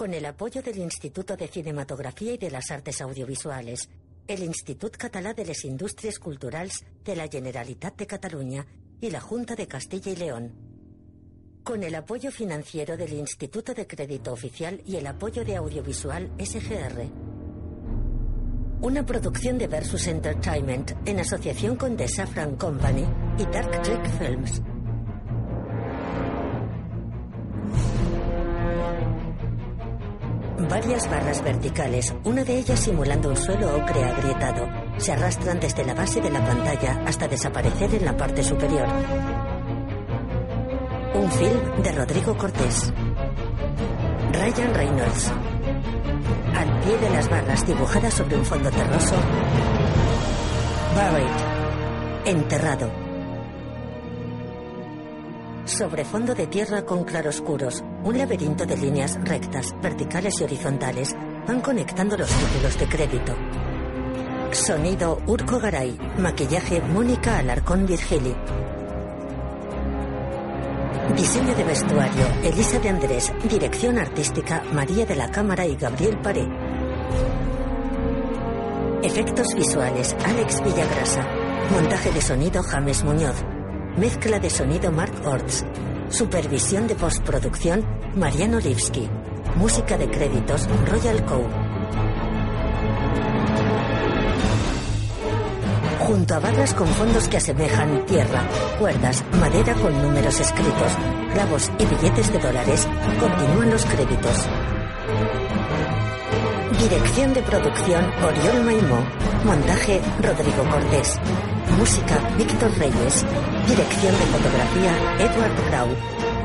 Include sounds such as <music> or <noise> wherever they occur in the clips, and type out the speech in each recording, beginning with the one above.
Con el apoyo del Instituto de Cinematografía y de las Artes Audiovisuales, el Institut Català de les Indústries Culturals de la Generalitat de Cataluña y la Junta de Castilla y León. Con el apoyo financiero del Instituto de Crédito Oficial y el apoyo de Audiovisual SGR. Una producción de Versus Entertainment en asociación con The Safran Company y Dark Trick Films. Varias barras verticales, una de ellas simulando un suelo ocre agrietado, se arrastran desde la base de la pantalla hasta desaparecer en la parte superior. Un film de Rodrigo Cortés. Ryan Reynolds. Al pie de las barras dibujadas sobre un fondo terroso. Buried. Enterrado. Sobre fondo de tierra con claroscuros, un laberinto de líneas rectas, verticales y horizontales van conectando los títulos de crédito. Sonido Urco Garay, maquillaje Mónica Alarcón Virgili. Diseño de vestuario Elisa de Andrés, dirección artística María de la Cámara y Gabriel Paré. Efectos visuales Alex Villagrasa. Montaje de sonido James Muñoz. Mezcla de sonido Mark Orts. Supervisión de postproducción Mariano Lipsky. Música de créditos Royal Co. Junto a barras con fondos que asemejan tierra, cuerdas, madera con números escritos, clavos y billetes de dólares, continúan los créditos. Dirección de producción Oriol Maimó. Montaje Rodrigo Cortés. Música Víctor Reyes. Dirección de fotografía Edward Grau.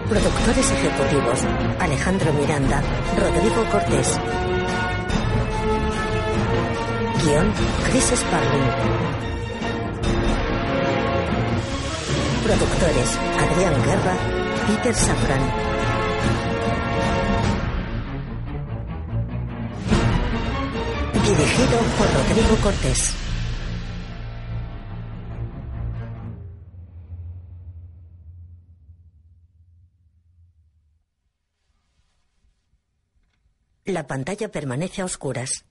Productores ejecutivos Alejandro Miranda, Rodrigo Cortés. Guión Chris Sparling. Productores Adrián Guerra, Peter Safran. Dirigido por Rodrigo Cortés. La pantalla permanece a oscuras.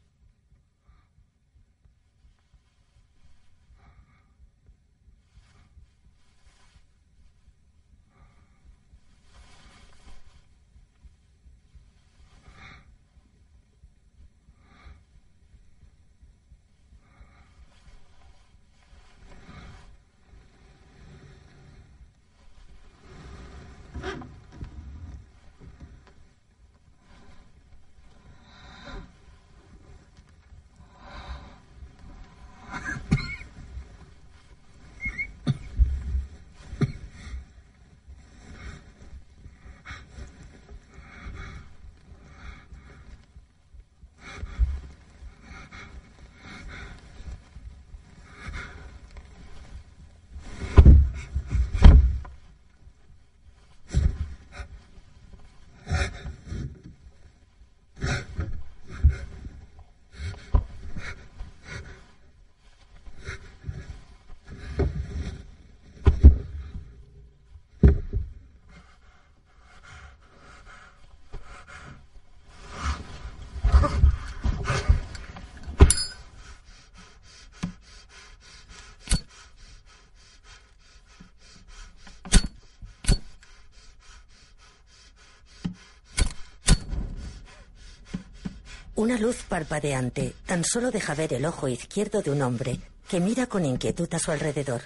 Una luz parpadeante tan solo deja ver el ojo izquierdo de un hombre que mira con inquietud a su alrededor.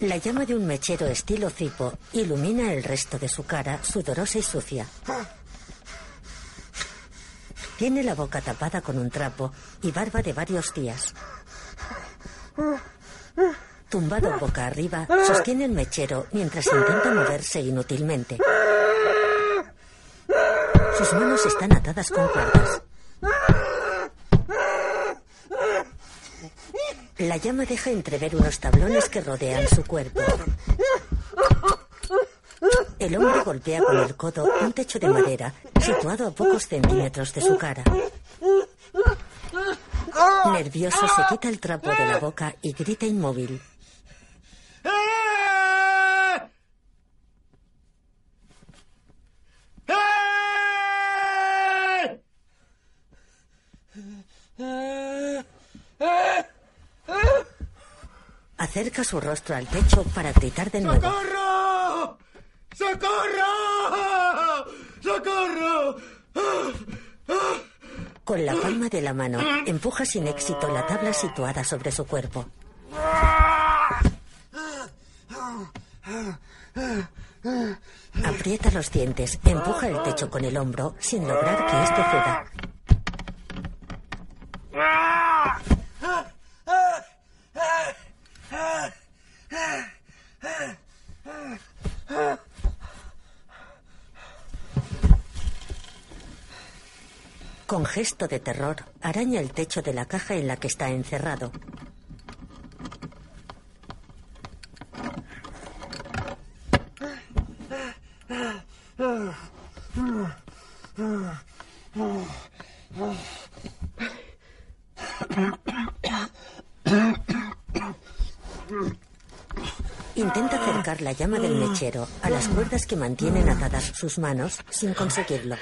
La llama de un mechero estilo cipo ilumina el resto de su cara, sudorosa y sucia. Tiene la boca tapada con un trapo y barba de varios días. Tumbado boca arriba, sostiene el mechero mientras intenta moverse inútilmente. Sus manos están atadas con cuerdas. La llama deja entrever unos tablones que rodean su cuerpo. El hombre golpea con el codo un techo de madera situado a pocos centímetros de su cara. Nervioso se quita el trapo de la boca y grita inmóvil. Acerca su rostro al techo para gritar de nuevo. ¡Socorro! ¡Socorro! ¡Socorro! Con la palma de la mano, empuja sin éxito la tabla situada sobre su cuerpo. Aprieta los dientes, empuja el techo con el hombro sin lograr que esto ceda. Con gesto de terror, araña el techo de la caja en la que está encerrado. Intenta acercar la llama del mechero a las cuerdas que mantienen atadas sus manos sin conseguirlo.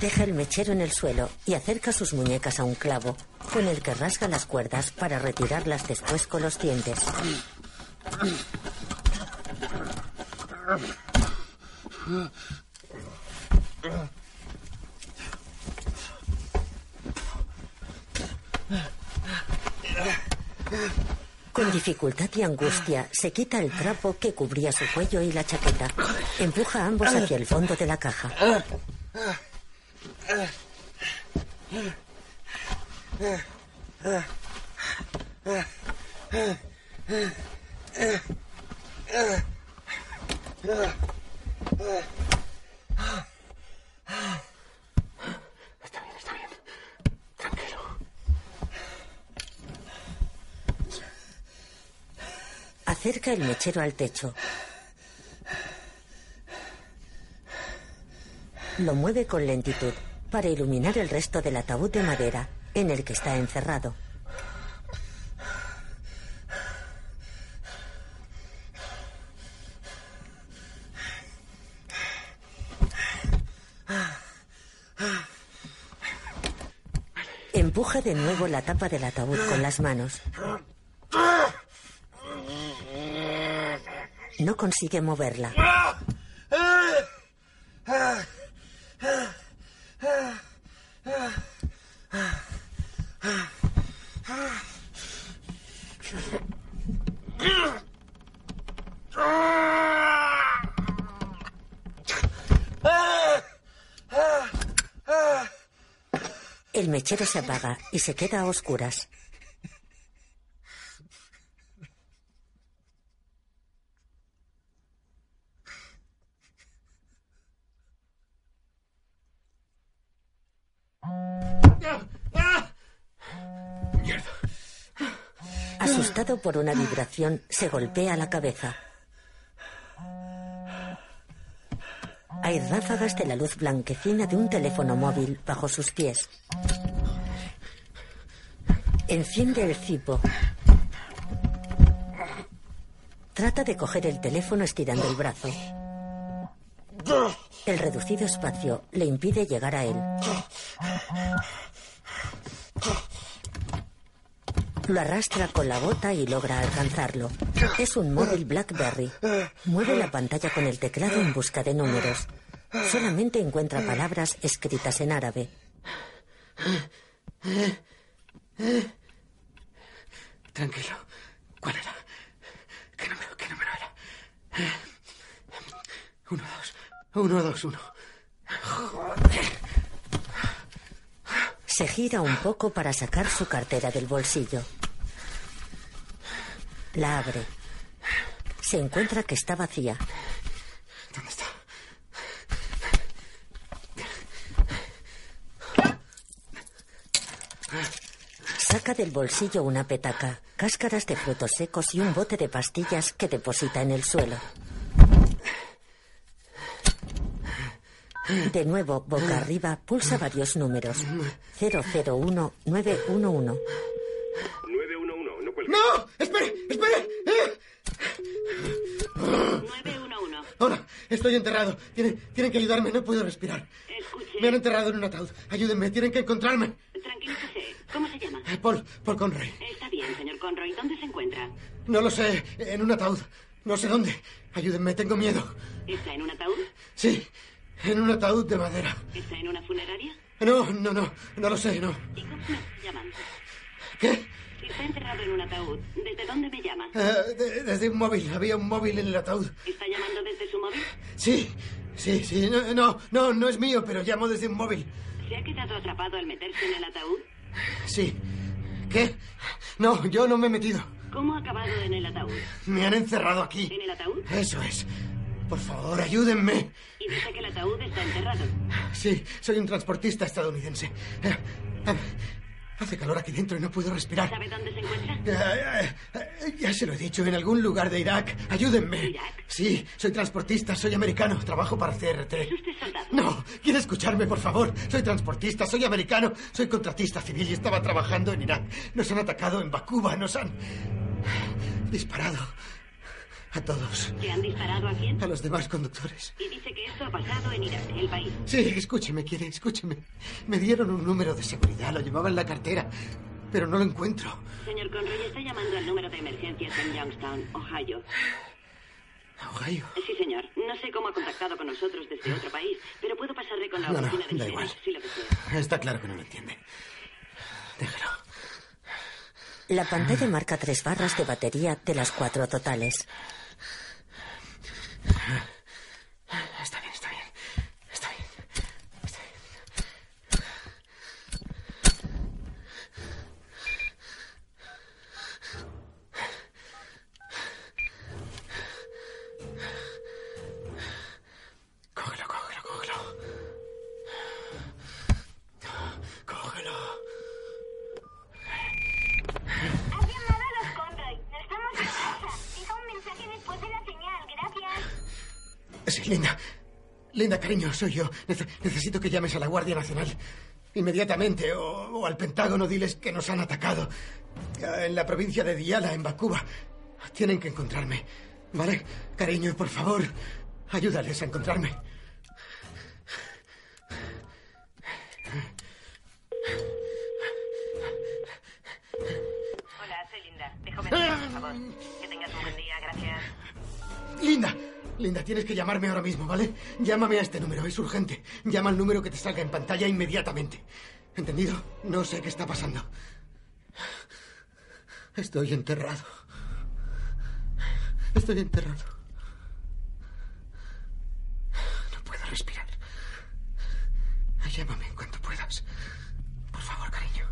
Deja el mechero en el suelo y acerca sus muñecas a un clavo, con el que rasga las cuerdas para retirarlas después con los dientes. Con dificultad y angustia se quita el trapo que cubría su cuello y la chaqueta. Empuja a ambos hacia el fondo de la caja. Está bien, está bien. Tranquilo. Al techo. Lo mueve con lentitud para iluminar el resto del ataúd de madera en el que está encerrado. Empuja de nuevo la tapa del ataúd con las manos. No consigue moverla. El mechero se apaga y se queda a oscuras. Mierda. Asustado por una vibración, se golpea la cabeza. Hay ráfagas de la luz blanquecina de un teléfono móvil bajo sus pies. Enciende el cipo. Trata de coger el teléfono estirando el brazo. El reducido espacio le impide llegar a él. Lo arrastra con la bota y logra alcanzarlo. Es un móvil BlackBerry. Mueve la pantalla con el teclado en busca de números. Solamente encuentra palabras escritas en árabe. Tranquilo. ¿Cuál era? ¿Qué número, qué número era? Uno, dos. Uno, dos, uno. Se gira un poco para sacar su cartera del bolsillo. La abre. Se encuentra que está vacía. ¿Dónde está? Saca del bolsillo una petaca, cáscaras de frutos secos y un bote de pastillas que deposita en el suelo. De nuevo, boca arriba, pulsa varios números. 001911. 911, no. ¡Espere! ¡Espere! ¡Eh! 911. Hola, estoy enterrado. Tienen, tienen que ayudarme, no puedo respirar. Escuche. Me han enterrado en un ataúd. Ayúdenme, tienen que encontrarme. Tranquilícese. ¿Cómo se llama? Eh, Paul, Paul Conroy. Está bien, señor Conroy. ¿Dónde se encuentra? No lo sé, en un ataúd. No sé dónde. Ayúdenme, tengo miedo. ¿Está en un ataúd? Sí, en un ataúd de madera. ¿Está en una funeraria? No, no, no, no lo sé, no. ¿Y cómo? ¿Qué? Está enterrado en un ataúd. ¿Desde dónde me llama? De- desde un móvil, había un móvil en el ataúd. ¿Está llamando desde su móvil? Sí, sí, sí, no, no, no, no es mío, pero llamo desde un móvil. ¿Se ha quedado atrapado al meterse en el ataúd? Sí. ¿Qué? No, yo no me he metido. ¿Cómo ha acabado en el ataúd? Me han encerrado aquí. ¿En el ataúd? Eso es. Por favor, ayúdenme. Y dice que el ataúd está enterrado. Sí, soy un transportista estadounidense. Hace calor aquí dentro y no puedo respirar. ¿Sabe dónde se encuentra? Eh, eh, eh, ya se lo he dicho, en algún lugar de Irak. Ayúdenme. ¿Irak? Sí, soy transportista, soy americano, trabajo para CRT. ¿Es usted soldado? No, quiere escucharme, por favor. Soy transportista, soy americano, soy contratista civil y estaba trabajando en Irak. Nos han atacado en Bakuba, nos han disparado a todos, ¿Que han disparado a quién? a los demás conductores. Y dice que esto ha pasado en Irak, el país. Sí, escúcheme, quiere, escúcheme. Me dieron un número de seguridad, lo llevaba en la cartera, pero no lo encuentro. Señor Conroy, está llamando al número de emergencias en Youngstown, Ohio. Ohio. Sí, señor. No sé cómo ha contactado con nosotros desde otro país, pero puedo pasarle con la No, no, oficina de da igual. si lo desea. Está claro que no lo entiende. Déjalo. La pantalla marca tres barras de batería de las cuatro totales. Está bien, Linda. Linda, cariño, soy yo. Nece- necesito que llames a la Guardia Nacional. Inmediatamente. O, o al Pentágono diles que nos han atacado. En la provincia de Diyala, en Bakuba. Tienen que encontrarme. ¿Vale? Cariño, por favor. Ayúdales a encontrarme. Hola, soy Linda. Déjame por favor. Que tengas un buen día, gracias. Linda, Linda, tienes que llamarme ahora mismo, ¿vale? Llámame a este número, es urgente. Llama al número que te salga en pantalla inmediatamente. ¿Entendido? No sé qué está pasando. Estoy enterrado. Estoy enterrado. No puedo respirar. Llámame en cuanto puedas. Por favor, cariño.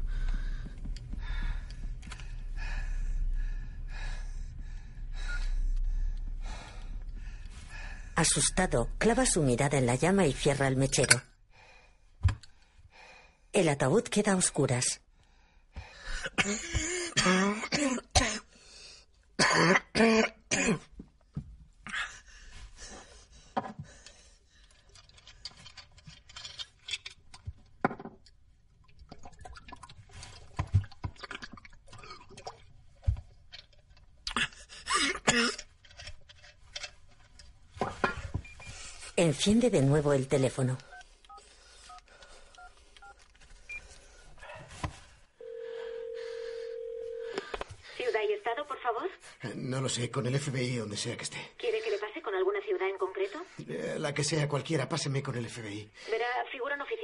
Asustado, clava su mirada en la llama y cierra el mechero. El ataúd queda a oscuras. <coughs> Enciende de nuevo el teléfono. Ciudad y estado, por favor. Eh, No lo sé, con el FBI, donde sea que esté. ¿Quiere que le pase con alguna ciudad en concreto? Eh, La que sea cualquiera, páseme con el FBI. Verá,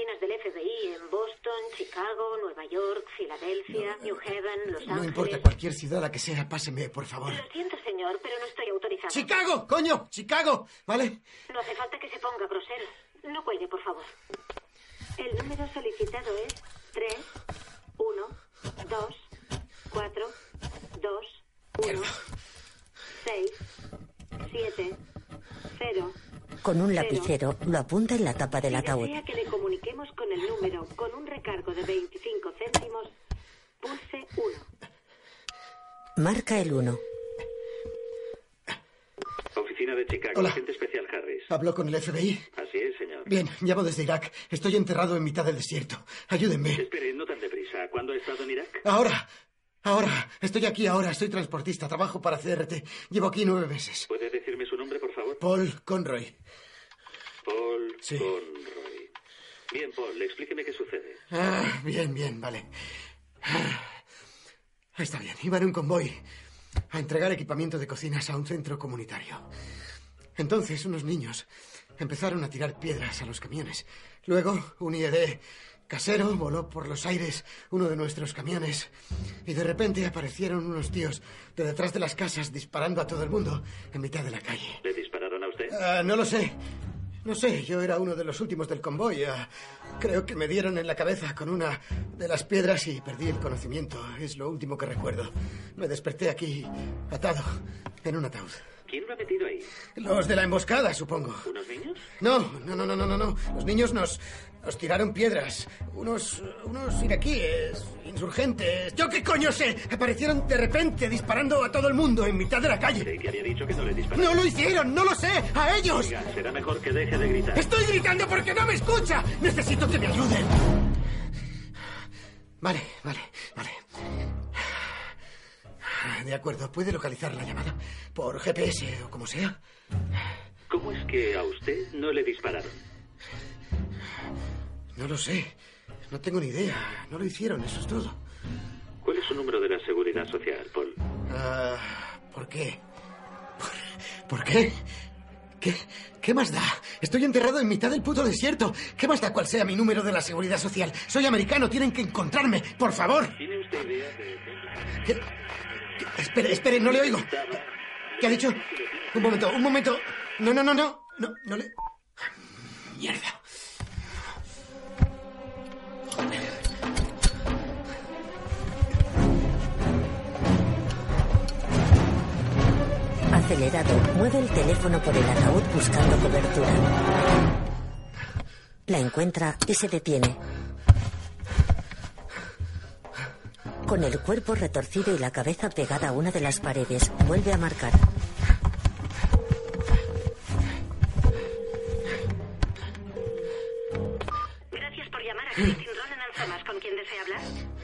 oficinas del FBI en Boston, Chicago, Nueva York, Filadelfia, New Haven, Los No Ángeles. importa cualquier ciudad, la que sea, páseme, por favor. Lo siento, señor, pero no estoy autorizado. ¡Chicago! ¡Coño! ¡Chicago! ¿Vale? No hace falta que se ponga grosero. No cuelgue, por favor. El número solicitado es 3, 1, 2, 4, 2, 1, 6, 7, 0. Con un lapicero lo apunta en la tapa del Si ataúd. desea que le comuniquemos con el número con un recargo de 25 céntimos, pulse 1. Marca el 1. Oficina de Chicago, Hola. agente especial Harris. ¿Habló con el FBI? Así es, señor. Bien, llamo desde Irak. Estoy enterrado en mitad del desierto. Ayúdenme. Espere, no tan deprisa. ¿Cuándo ha estado en Irak? Ahora. Ahora, estoy aquí ahora, soy transportista, trabajo para CRT. Llevo aquí nueve meses. ¿Puede decirme su nombre, por favor? Paul Conroy. Paul Sí. Conroy. Bien, Paul, explíqueme qué sucede. Ah, bien, bien, vale. Ah, Está bien, iba en un convoy a entregar equipamiento de cocinas a un centro comunitario. Entonces unos niños empezaron a tirar piedras a los camiones. Luego un IED casero voló por los aires uno de nuestros camiones y de repente aparecieron unos tíos de detrás de las casas disparando a todo el mundo en mitad de la calle. ¿Le Ah, no lo sé. No sé, yo era uno de los últimos del convoy. Ah, creo que me dieron en la cabeza con una de las piedras y perdí el conocimiento. Es lo último que recuerdo. Me desperté aquí, atado, en un ataúd. ¿Quién lo ha metido ahí? Los de la emboscada, supongo. ¿Unos niños? No, no, no, no, no, no. Los niños nos, nos tiraron piedras. Unos, unos iraquíes, insurgentes. ¿Yo qué coño sé? Aparecieron de repente disparando a todo el mundo en mitad de la calle. Que había dicho que no le dispararon. No lo hicieron, no lo sé. A ellos. Oiga, será mejor que deje de gritar. Estoy gritando porque no me escucha. Necesito que me ayuden. Vale, vale, vale. De acuerdo, ¿puede localizar la llamada? Por GPS o como sea. ¿Cómo es que a usted no le dispararon? No lo sé. No tengo ni idea. No lo hicieron, eso es todo. ¿Cuál es su número de la seguridad social, Paul? Ah, ¿Por qué? ¿Por, por qué? qué? ¿Qué más da? Estoy enterrado en mitad del puto desierto. ¿Qué más da cuál sea mi número de la seguridad social? Soy americano, tienen que encontrarme, por favor. ¿Tiene usted idea de ¿Qué? ¿Qué? Espere, espere, no le oigo. ¿Qué ha dicho? Un momento, un momento. No, no, no, no. No, no le. Mierda. Acelerado, mueve el teléfono por el ataúd buscando cobertura. La encuentra y se detiene. Con el cuerpo retorcido y la cabeza pegada a una de las paredes, vuelve a marcar.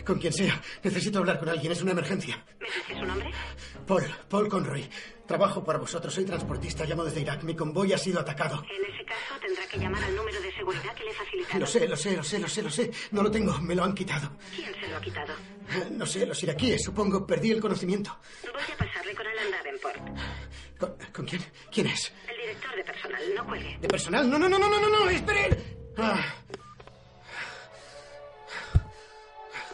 Con quien sea. Necesito hablar con alguien. Es una emergencia. ¿Me dice su nombre? Paul, Paul Conroy. Trabajo para vosotros. Soy transportista. Llamo desde Irak. Mi convoy ha sido atacado. En ese caso tendrá que llamar al número de seguridad que le he facilitado. Lo sé, lo sé, lo sé, lo sé, lo sé. No lo tengo. Me lo han quitado. ¿Quién se lo ha quitado? Eh, No sé, los iraquíes. Supongo. Perdí el conocimiento. Voy a pasarle con Alan Davenport. ¿Con, con quién? ¿Quién es? El director de personal. No cuelgue. ¿De personal? No, no, no, no, no, no, no. Esperen. Ah.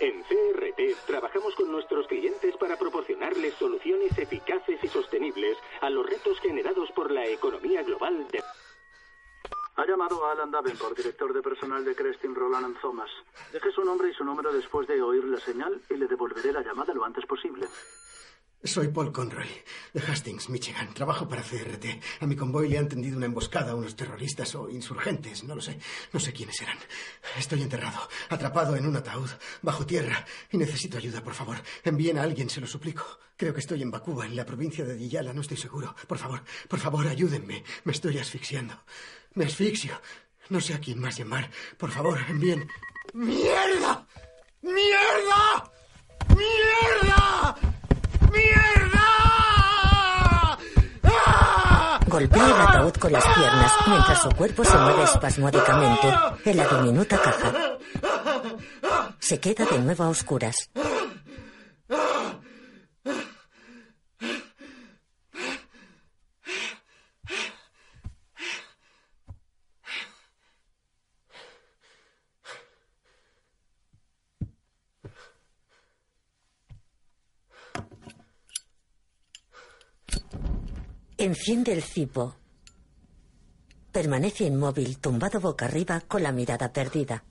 En CRT trabajamos con nuestros clientes para proporcionarles soluciones eficaces y sostenibles a los retos generados por la economía global de... Ha llamado a Alan Davenport, director de personal de Crestin Roland Thomas. Deje su nombre y su número después de oír la señal y le devolveré la llamada lo antes posible. Soy Paul Conroy, de Hastings, Michigan. Trabajo para CRT. A mi convoy le han tendido una emboscada a unos terroristas o insurgentes, no lo sé. No sé quiénes eran. Estoy enterrado, atrapado en un ataúd, bajo tierra, y necesito ayuda, por favor. Envíen a alguien, se lo suplico. Creo que estoy en Bakuba, en la provincia de Diyala, no estoy seguro. Por favor, por favor, ayúdenme. Me estoy asfixiando. Me asfixio. No sé a quién más llamar. Por favor, envíen. ¡Mierda! ¡Mierda! ¡Mierda! ¡Mierda! Golpea el ataúd con las piernas mientras su cuerpo se mueve espasmódicamente en la diminuta caja. Se queda de nuevo a oscuras. Enciende el cipo. Permanece inmóvil, tumbado boca arriba, con la mirada perdida.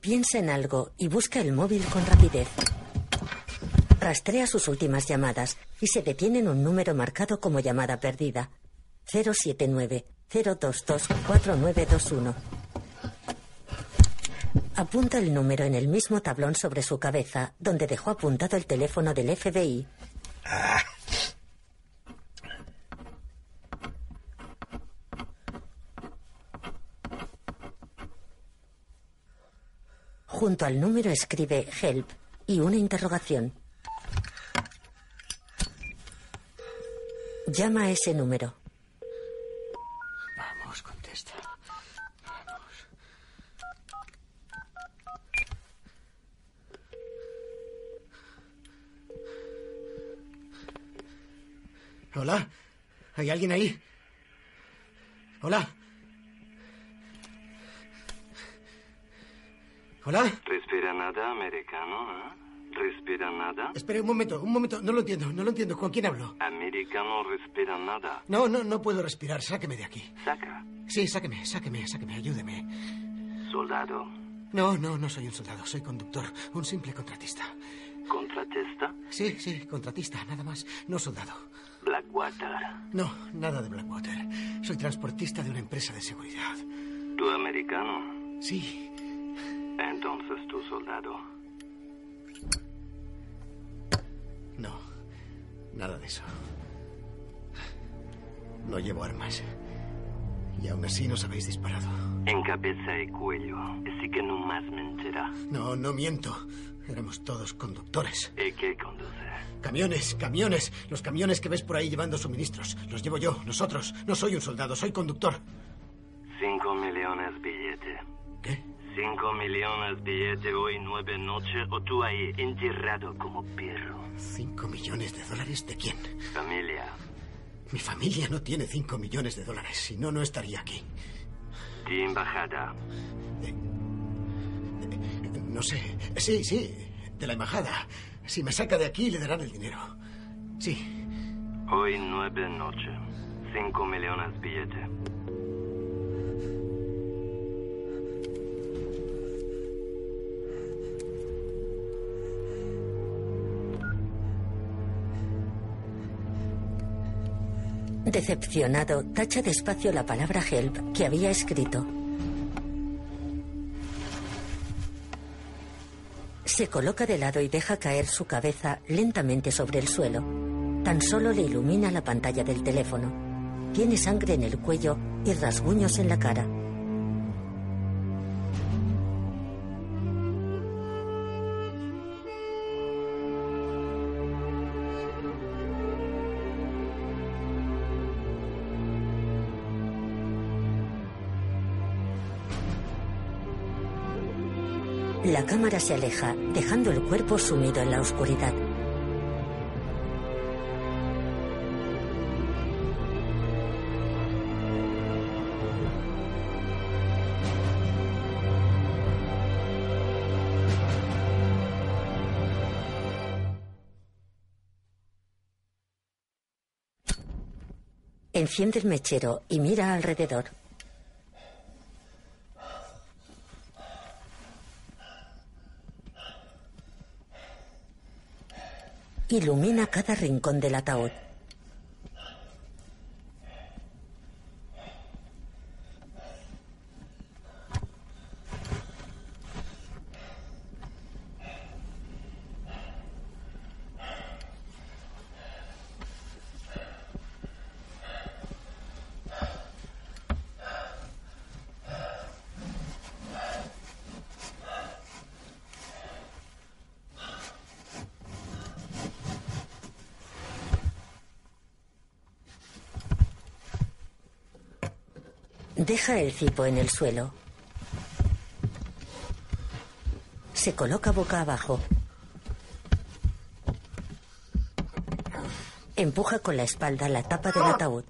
Piensa en algo y busca el móvil con rapidez. Rastrea sus últimas llamadas y se detiene en un número marcado como llamada perdida. 079 0224921. Apunta el número en el mismo tablón sobre su cabeza, donde dejó apuntado el teléfono del FBI. Junto al número escribe Help y una interrogación. Llama a ese número. Hola. ¿Hay alguien ahí? Hola. Hola. ¿Respira nada, americano? ¿eh? ¿Respira nada? Espere un momento, un momento. No lo entiendo, no lo entiendo. ¿Con quién hablo? Americano respira nada. No, no, no puedo respirar. Sáqueme de aquí. Saca. Sí, sáqueme, sáqueme, sáqueme. Ayúdeme. Soldado. No, no, no soy un soldado. Soy conductor. Un simple contratista. ¿Contratista? Sí, sí, contratista, nada más. No soldado. Blackwater. No, nada de Blackwater. Soy transportista de una empresa de seguridad. ¿Tú americano? Sí. Entonces tú soldado. No, nada de eso. No llevo armas. Y aún así nos habéis disparado. En cabeza y cuello. Así que no más mentira. No, no miento. Éramos todos conductores. ¿Y qué conduce? Camiones, camiones. Los camiones que ves por ahí llevando suministros. Los llevo yo, nosotros. No soy un soldado, soy conductor. Cinco millones billete. ¿Qué? Cinco millones billete hoy, nueve noche, o tú ahí enterrado como perro. ¿Cinco millones de dólares de quién? Familia. Mi familia no tiene cinco millones de dólares. Si no, no estaría aquí. De embajada. No sé. Sí, sí. De la embajada. Si me saca de aquí, le darán el dinero. Sí. Hoy nueve noche. Cinco millones billete. Decepcionado, tacha despacio la palabra help que había escrito. Se coloca de lado y deja caer su cabeza lentamente sobre el suelo. Tan solo le ilumina la pantalla del teléfono. Tiene sangre en el cuello y rasguños en la cara. La cámara se aleja, dejando el cuerpo sumido en la oscuridad. Enciende el mechero y mira alrededor. Ilumina cada rincón del ataúd. Deja el cipo en el suelo. Se coloca boca abajo. Empuja con la espalda la tapa del ataúd.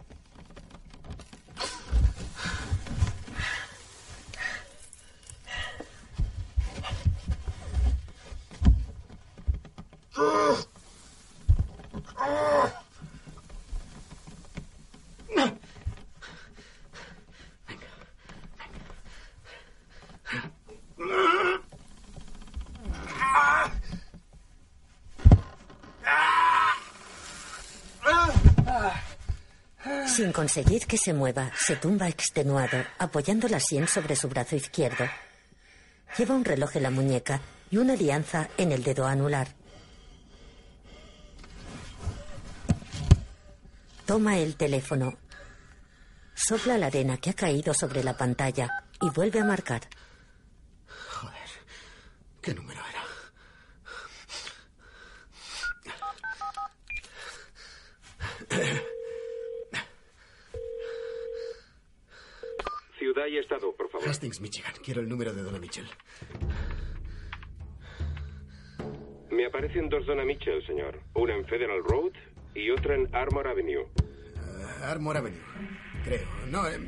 Sin conseguir que se mueva, se tumba extenuado, apoyando la sien sobre su brazo izquierdo. Lleva un reloj en la muñeca y una alianza en el dedo anular. Toma el teléfono. Sopla la arena que ha caído sobre la pantalla y vuelve a marcar. Joder. ¿Qué número era? Ciudad y estado, por favor. Hastings, Michigan. Quiero el número de Donna Mitchell. Me aparecen dos Donna Mitchell, señor. Una en Federal Road y otra en Armor Avenue. Uh, Armor Avenue. Creo. No, eh,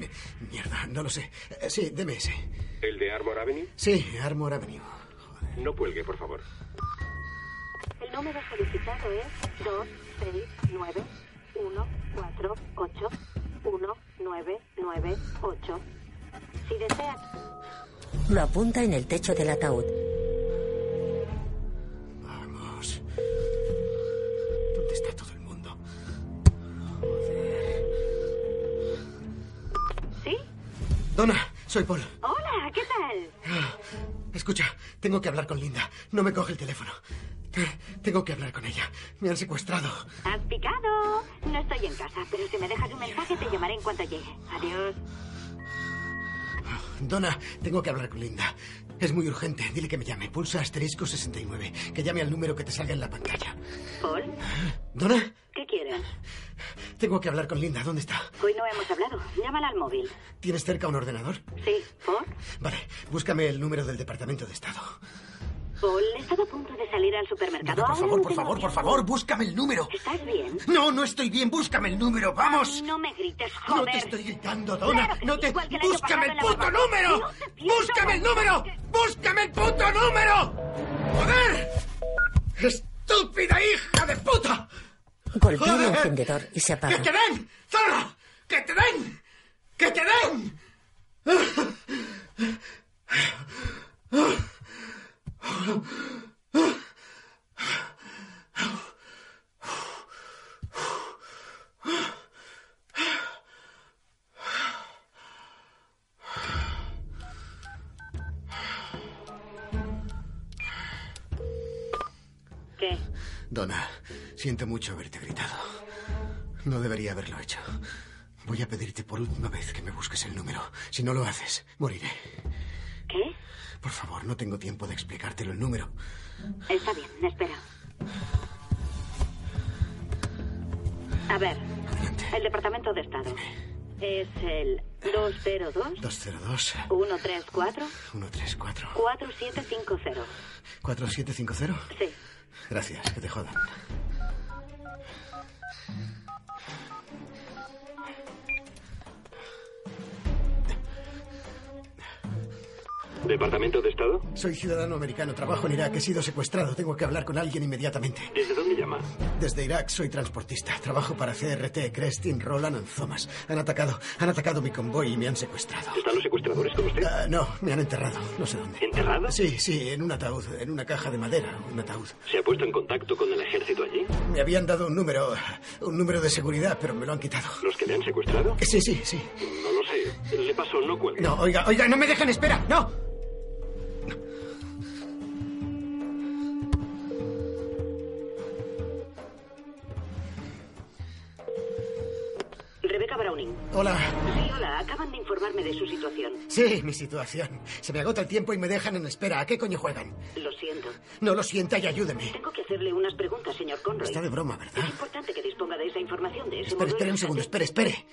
mierda, no lo sé. Eh, sí, deme ese. ¿El de Armor Avenue? Sí, Armor Avenue. Joder. No cuelgue, por favor. El número solicitado es 2, 6, 9, 1, 4, 8, 1, 9, 9, 8. Si desea... Lo apunta en el techo del ataúd. Vamos. ¿Dónde está todo el mundo? Joder. ¿Sí? Donna, soy Paul. Hola, ¿qué tal? Ah, escucha, tengo que hablar con Linda. No me coge el teléfono. Tengo que hablar con ella. Me han secuestrado. Has picado. No estoy en casa, pero si me dejas un mensaje te llamaré en cuanto llegue. Adiós. Donna, tengo que hablar con Linda. Es muy urgente. Dile que me llame. Pulsa asterisco 69. Que llame al número que te salga en la pantalla. ¿Paul? ¿Donna? ¿Qué quieres? Tengo que hablar con Linda. ¿Dónde está? Hoy no hemos hablado. Llámala al móvil. ¿Tienes cerca un ordenador? Sí. ¿Por? Vale. Búscame el número del Departamento de Estado. Paul, estaba a punto de salir al supermercado. No, por favor, por favor, por favor, búscame el número. ¿Estás bien? No, no estoy bien. Búscame el número. ¡Vamos! No me grites, joder. No te estoy gritando, Donna. Claro no sí, te... igual que el ¡Búscame el puto número! No ¡Búscame el número! ¡Búscame el puto número! ¡Joder! ¡Estúpida hija de puta! Golpea el encendedor y se apaga. ¡Que te den! ¡Zorra! ¡Que te den! ¡Que te den! ¿Qué? Donna, siento mucho haberte gritado. No debería haberlo hecho. Voy a pedirte por última vez que me busques el número. Si no lo haces, moriré. ¿Qué? Por favor, no tengo tiempo de explicártelo el número. Está bien, espera. A ver, Adelante. el Departamento de Estado. Es el 202 202 134 134 4750. 4750. Sí. Gracias, que te jodan. ¿Departamento de Estado? Soy ciudadano americano, trabajo en Irak, he sido secuestrado, tengo que hablar con alguien inmediatamente. ¿Desde dónde llama? Desde Irak soy transportista, trabajo para CRT, Crestin, Roland and Thomas. Han atacado, han atacado mi convoy y me han secuestrado. ¿Están los secuestradores con usted? Ah, no, me han enterrado, no sé dónde. ¿Enterrado? Sí, sí, en un ataúd, en una caja de madera, un ataúd. ¿Se ha puesto en contacto con el ejército allí? Me habían dado un número, un número de seguridad, pero me lo han quitado. ¿Los que le han secuestrado? Sí, sí, sí. No lo sé. Le paso, no cuelgue. No, oiga, oiga, no me dejen espera, no. Hola. Sí, hola. Acaban de informarme de su situación. Sí, mi situación. Se me agota el tiempo y me dejan en espera. ¿A qué coño juegan? Lo siento. No lo sienta y ayúdeme. Tengo que hacerle unas preguntas, señor Conroy. Está de broma, ¿verdad? Es importante que disponga de esa información. De ese Espere, espere un segundo, espere, espere.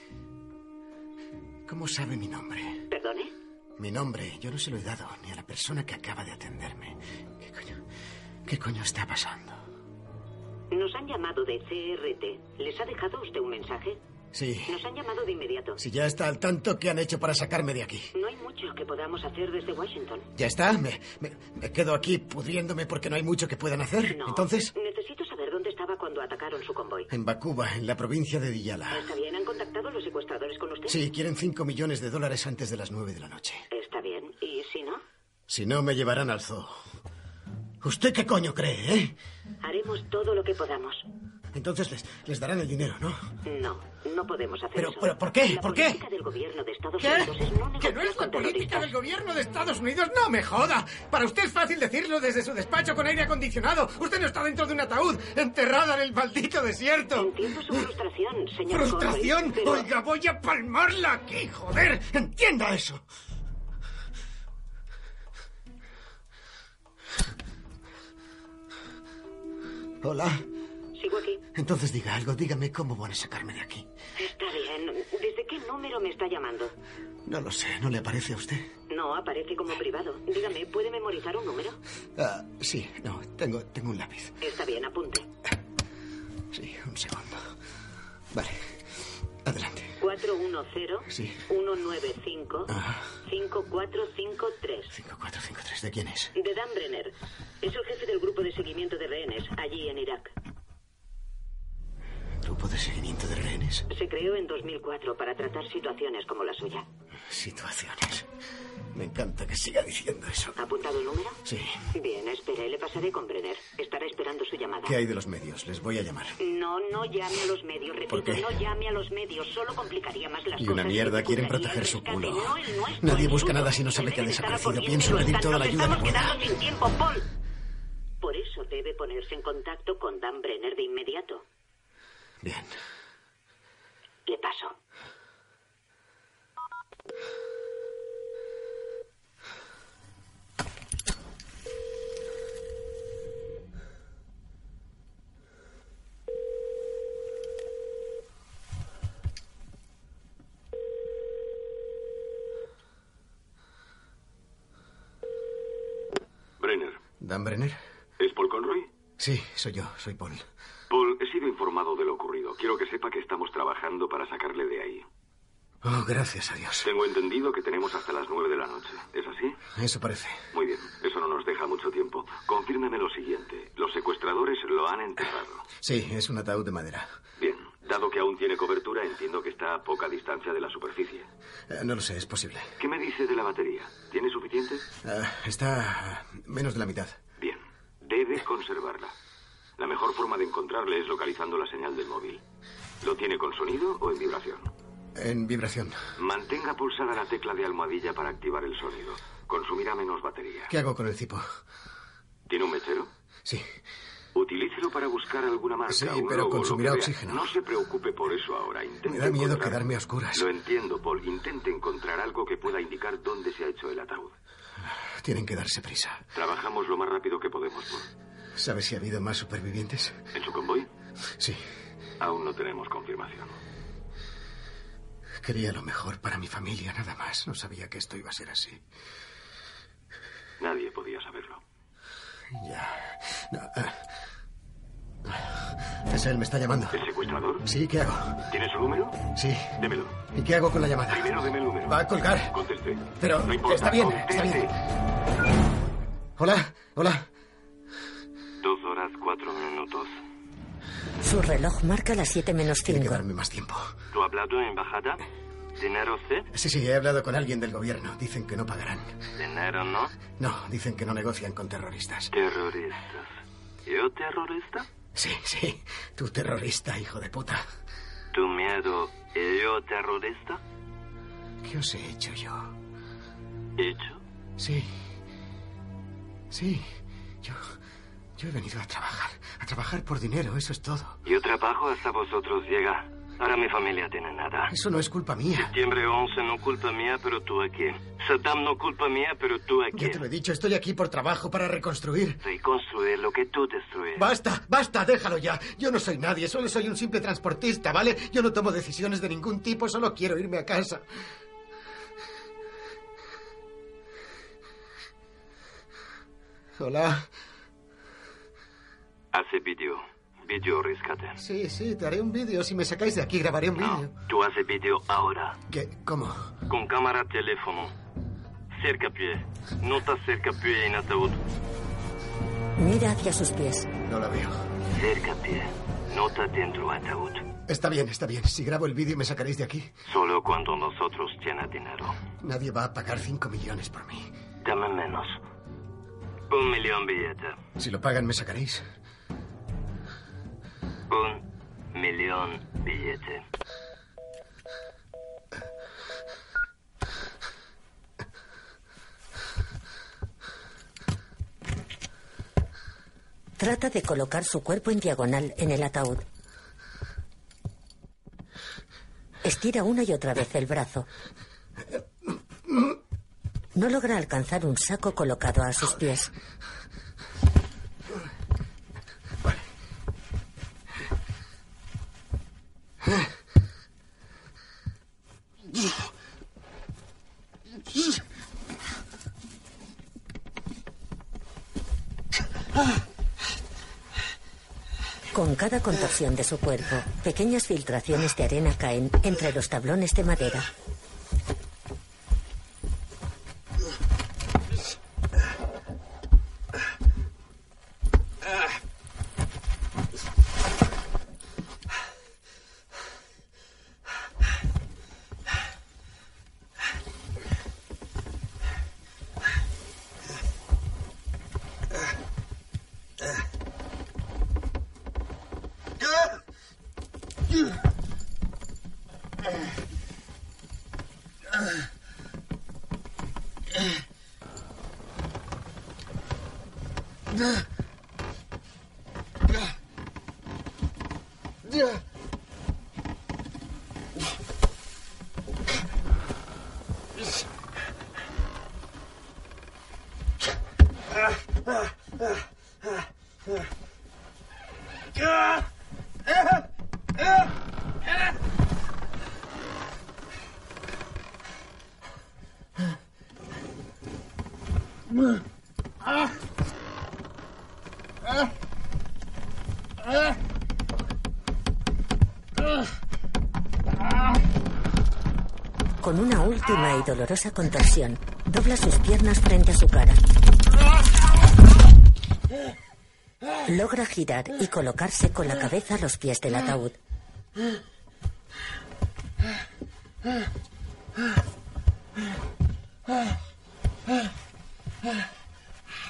¿Cómo sabe mi nombre? ¿Perdone? Mi nombre, yo no se lo he dado ni a la persona que acaba de atenderme. ¿Qué coño? ¿Qué coño está pasando? Nos han llamado de CRT. ¿Les ha dejado usted un mensaje? Sí. Nos han llamado de inmediato. Si ya está al tanto, ¿qué han hecho para sacarme de aquí? No hay mucho que podamos hacer desde Washington. ¿Ya está? ¿Me, me, me quedo aquí pudriéndome porque no hay mucho que puedan hacer? No. Entonces, Necesito saber dónde estaba cuando atacaron su convoy. en Bakuba, en la provincia de Diyala. ¿Está bien? ¿Han contactado los secuestradores con usted? Sí, quieren cinco millones de dólares antes de las nueve de la noche. Está bien. ¿Y si no? Si no, me llevarán al zoo. ¿Usted qué coño cree, eh? Haremos todo lo que podamos. Entonces les, les darán el dinero, ¿no? No, no podemos hacer Pero, eso. pero, ¿por qué? La ¿Por qué? del gobierno de Estados ¿Qué? Unidos es no ¿Que no es la política del gobierno de Estados Unidos? ¡No me joda! Para usted es fácil decirlo desde su despacho con aire acondicionado. Usted no está dentro de un ataúd, enterrada en el maldito desierto. Entiendo su frustración, señor ¿Frustración? Pero- Oiga, voy a palmarla aquí, joder. Entienda eso. Hola. Sigo aquí. Entonces diga algo, dígame cómo van a sacarme de aquí. Está bien. ¿Desde qué número me está llamando? No lo sé, ¿no le aparece a usted? No, aparece como privado. Dígame, ¿puede memorizar un número? Ah, sí, no, tengo, tengo un lápiz. Está bien, apunte. Sí, un segundo. Vale, adelante. 410 Sí. 195 Ajá. 5453. 5453, ¿de quién es? De Dan Brenner. Es el jefe del grupo de seguimiento de rehenes allí en Irak. ¿Grupo de seguimiento de rehenes? Se creó en 2004 para tratar situaciones como la suya. Situaciones. Me encanta que siga diciendo eso. ¿Ha apuntado el número? Sí. Bien, espere, le pasaré con Brenner. Estará esperando su llamada. ¿Qué hay de los medios? Les voy a llamar. No, no llame a los medios, repito, qué? no llame a los medios, solo complicaría más las Y cosas. una mierda, quieren proteger su culo. no Nadie busca nada si no sabe que ha desaparecido. Pienso y pedir toda la ayuda que pueda. sin tiempo, Paul. Por eso debe ponerse en contacto con Dan Brenner de inmediato. Bien. Le paso. Brenner, ¿Dan Brenner? ¿es Paul Conroy? Sí, soy yo, soy Paul. Informado de lo ocurrido. Quiero que sepa que estamos trabajando para sacarle de ahí. Oh, gracias a Dios. Tengo entendido que tenemos hasta las nueve de la noche. ¿Es así? Eso parece. Muy bien, eso no nos deja mucho tiempo. Confírmeme lo siguiente. Los secuestradores lo han enterrado. Sí, es un ataúd de madera. Bien, dado que aún tiene cobertura, entiendo que está a poca distancia de la superficie. Eh, no lo sé, es posible. ¿Qué me dice de la batería? ¿Tiene suficiente? Ah, está menos de la mitad. Bien, debe conservarla. La mejor forma de encontrarle es localizando la señal del móvil. ¿Lo tiene con sonido o en vibración? En vibración. Mantenga pulsada la tecla de almohadilla para activar el sonido. Consumirá menos batería. ¿Qué hago con el cipo? ¿Tiene un mechero? Sí. Utilícelo para buscar alguna marca. Sí, un pero logo, consumirá oxígeno. No se preocupe por eso ahora. Intente Me da miedo encontrar- quedarme a oscuras. Lo entiendo, Paul. Intente encontrar algo que pueda indicar dónde se ha hecho el ataúd. Tienen que darse prisa. Trabajamos lo más rápido que podemos, Paul. ¿Sabes si ha habido más supervivientes? ¿En su convoy? Sí. Aún no tenemos confirmación. Quería lo mejor para mi familia, nada más. No sabía que esto iba a ser así. Nadie podía saberlo. Ya. No, ah. Es él, me está llamando. ¿El secuestrador? Sí, ¿qué hago? ¿Tiene su número? Sí. Démelo. ¿Y qué hago con la llamada? Primero deme el número. Va a colgar. Conteste. Pero no importa. está bien, conteste. está bien. Hola, hola. Cuatro minutos. Su reloj marca las 7 menos Tiene que 5. darme más tiempo. ¿Tú has hablado en embajada? ¿Dinero sí? Sí, sí, he hablado con alguien del gobierno. Dicen que no pagarán. ¿Dinero no? No, dicen que no negocian con terroristas. Terroristas. ¿Yo terrorista? Sí, sí. Tú terrorista, hijo de puta. ¿Tu miedo y yo terrorista? ¿Qué os he hecho yo? ¿Hecho? Sí. Sí. Yo. Yo he venido a trabajar. A trabajar por dinero, eso es todo. Yo trabajo hasta vosotros llegar. Ahora mi familia tiene nada. Eso no es culpa mía. Septiembre 11 no culpa mía, pero tú aquí. Saddam no culpa mía, pero tú aquí. Ya te lo he dicho, estoy aquí por trabajo, para reconstruir. Reconstruir lo que tú destruyes. Basta, basta, déjalo ya. Yo no soy nadie, solo soy un simple transportista, ¿vale? Yo no tomo decisiones de ningún tipo, solo quiero irme a casa. Hola. Hace vídeo. Vídeo rescate. Sí, sí, te haré un vídeo. Si me sacáis de aquí, grabaré un vídeo. Tú haces vídeo ahora. ¿Qué? ¿Cómo? Con cámara teléfono. Cerca pie. Nota cerca pie en ataúd. Mira hacia sus pies. No la veo. Cerca pie. Nota dentro ataúd. Está bien, está bien. Si grabo el vídeo me sacaréis de aquí. Solo cuando nosotros tiene dinero. Nadie va a pagar 5 millones por mí. Dame menos. Un millón billete. Si lo pagan, me sacaréis. Un millón billete. Trata de colocar su cuerpo en diagonal en el ataúd. Estira una y otra vez el brazo. No logra alcanzar un saco colocado a sus pies. Con cada contorsión de su cuerpo, pequeñas filtraciones de arena caen entre los tablones de madera. Y dolorosa contorsión, dobla sus piernas frente a su cara. Logra girar y colocarse con la cabeza a los pies del ataúd.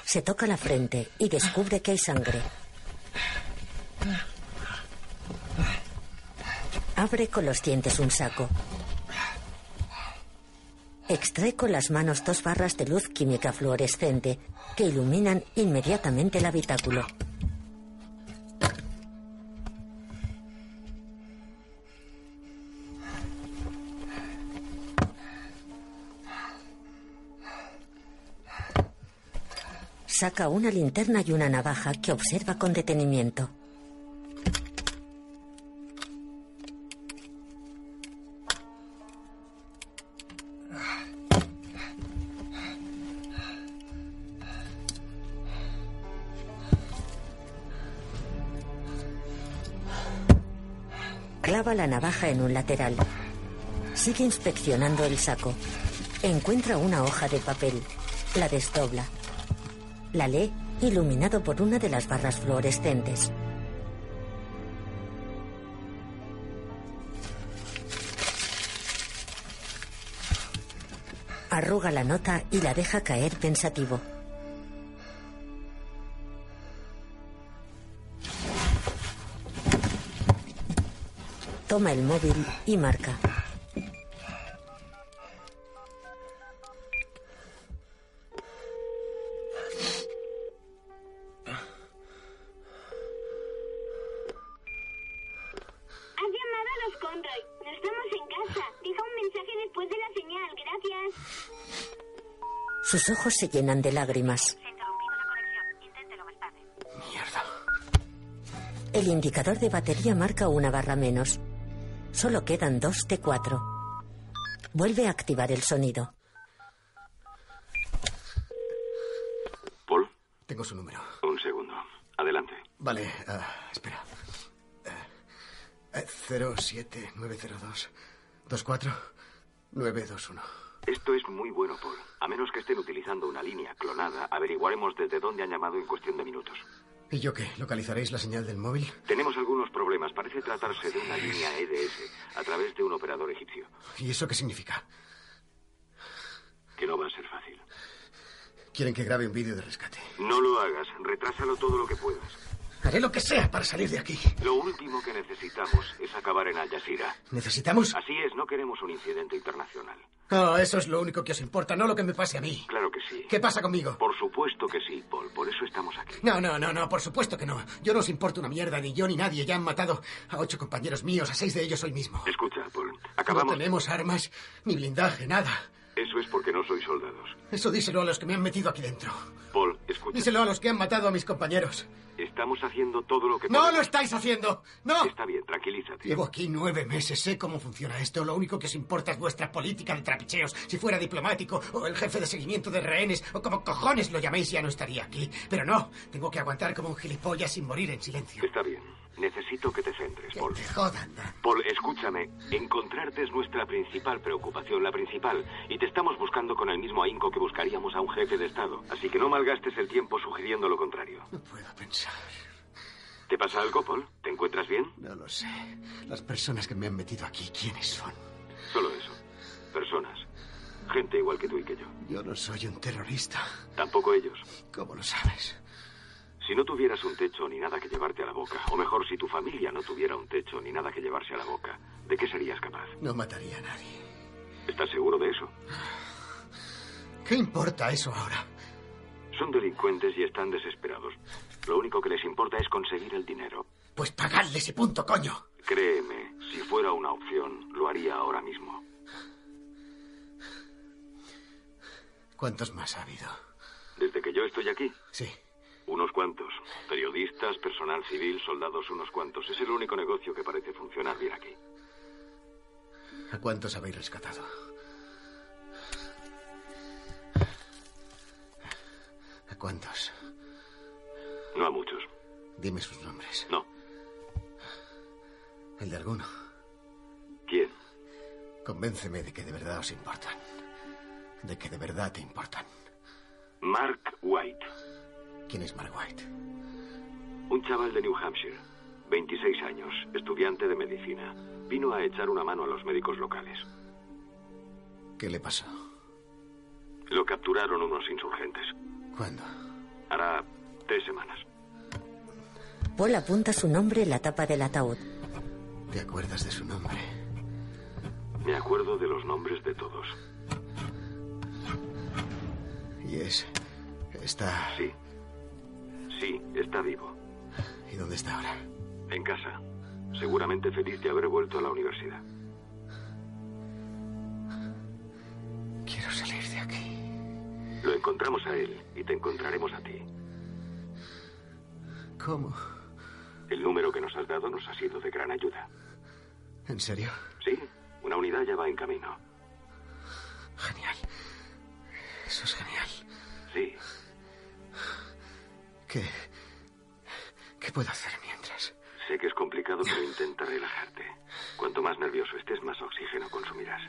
Se toca la frente y descubre que hay sangre. Abre con los dientes un saco. Extrae con las manos dos barras de luz química fluorescente que iluminan inmediatamente el habitáculo. Saca una linterna y una navaja que observa con detenimiento. La navaja en un lateral. Sigue inspeccionando el saco. Encuentra una hoja de papel. La desdobla. La lee iluminado por una de las barras fluorescentes. Arruga la nota y la deja caer pensativo. Toma el móvil y marca. Has llamado a los Conroy. No estamos en casa. Deja un mensaje después de la señal. Gracias. Sus ojos se llenan de lágrimas. El indicador de batería marca una barra menos. Solo quedan dos de cuatro. Vuelve a activar el sonido. Paul, Tengo su número. un segundo. Adelante. Vale, ah, espera. Eh, 07902 24 921. Esto es muy bueno, Paul. A menos que estén utilizando una línea clonada, averiguaremos desde dónde han llamado en cuestión de minutos. ¿Y yo qué? ¿Localizaréis la señal del móvil? Tenemos algunos problemas. Parece tratarse de una línea EDS a través de un operador egipcio. ¿Y eso qué significa? Que no va a ser fácil. Quieren que grabe un vídeo de rescate. No lo hagas. Retrásalo todo lo que puedas. Haré lo que sea para salir de aquí. Lo último que necesitamos es acabar en Al Jazeera. ¿Necesitamos? Así es, no queremos un incidente internacional. Oh, eso es lo único que os importa, no lo que me pase a mí. Claro que sí. ¿Qué pasa conmigo? Por supuesto que sí, Paul. Por eso estamos aquí. No, no, no, no, por supuesto que no. Yo no os importo una mierda, ni yo ni nadie. Ya han matado a ocho compañeros míos, a seis de ellos hoy mismo. Escucha, Paul. Acabamos. No tenemos armas, ni blindaje, nada. Eso es porque no sois soldados. Eso díselo a los que me han metido aquí dentro. Paul, escucha. Díselo a los que han matado a mis compañeros. Estamos haciendo todo lo que ¡No podemos. lo estáis haciendo! ¡No! Está bien, tranquilízate. Llevo aquí nueve meses, sé cómo funciona esto. Lo único que os importa es vuestra política de trapicheos. Si fuera diplomático, o el jefe de seguimiento de rehenes, o como cojones lo llaméis, ya no estaría aquí. Pero no, tengo que aguantar como un gilipollas sin morir en silencio. Está bien. Necesito que te centres, Paul. te jodan. Paul, escúchame. Encontrarte es nuestra principal preocupación, la principal. Y te estamos buscando con el mismo ahínco que buscaríamos a un jefe de Estado. Así que no malgastes el tiempo sugiriendo lo contrario. No puedo pensar. ¿Te pasa algo, Paul? ¿Te encuentras bien? No lo sé. Las personas que me han metido aquí, ¿quiénes son? Solo eso. Personas. Gente igual que tú y que yo. Yo no soy un terrorista. Tampoco ellos. ¿Cómo lo sabes? Si no tuvieras un techo ni nada que llevarte a la boca, o mejor, si tu familia no tuviera un techo ni nada que llevarse a la boca, ¿de qué serías capaz? No mataría a nadie. ¿Estás seguro de eso? ¿Qué importa eso ahora? Son delincuentes y están desesperados. Lo único que les importa es conseguir el dinero. Pues pagadles y punto, coño. Créeme, si fuera una opción, lo haría ahora mismo. ¿Cuántos más ha habido? ¿Desde que yo estoy aquí? Sí. Unos cuantos. Periodistas, personal civil, soldados, unos cuantos. Es el único negocio que parece funcionar bien aquí. ¿A cuántos habéis rescatado? ¿A cuántos? No a muchos. Dime sus nombres. No. ¿El de alguno? ¿Quién? Convénceme de que de verdad os importan. De que de verdad te importan. Mark White. ¿Quién es Mark White? Un chaval de New Hampshire. 26 años, estudiante de medicina. Vino a echar una mano a los médicos locales. ¿Qué le pasó? Lo capturaron unos insurgentes. ¿Cuándo? Hará tres semanas. Paul apunta su nombre en la tapa del ataúd. ¿Te acuerdas de su nombre? Me acuerdo de los nombres de todos. ¿Y es... está... Sí. Sí, está vivo. ¿Y dónde está ahora? En casa. Seguramente feliz de haber vuelto a la universidad. Quiero salir de aquí. Lo encontramos a él y te encontraremos a ti. ¿Cómo? El número que nos has dado nos ha sido de gran ayuda. ¿En serio? Sí, una unidad ya va en camino. Genial. Eso es genial. Sí. ¿Qué... ¿Qué puedo hacer mientras? Sé que es complicado, pero intenta relajarte. Cuanto más nervioso estés, más oxígeno consumirás.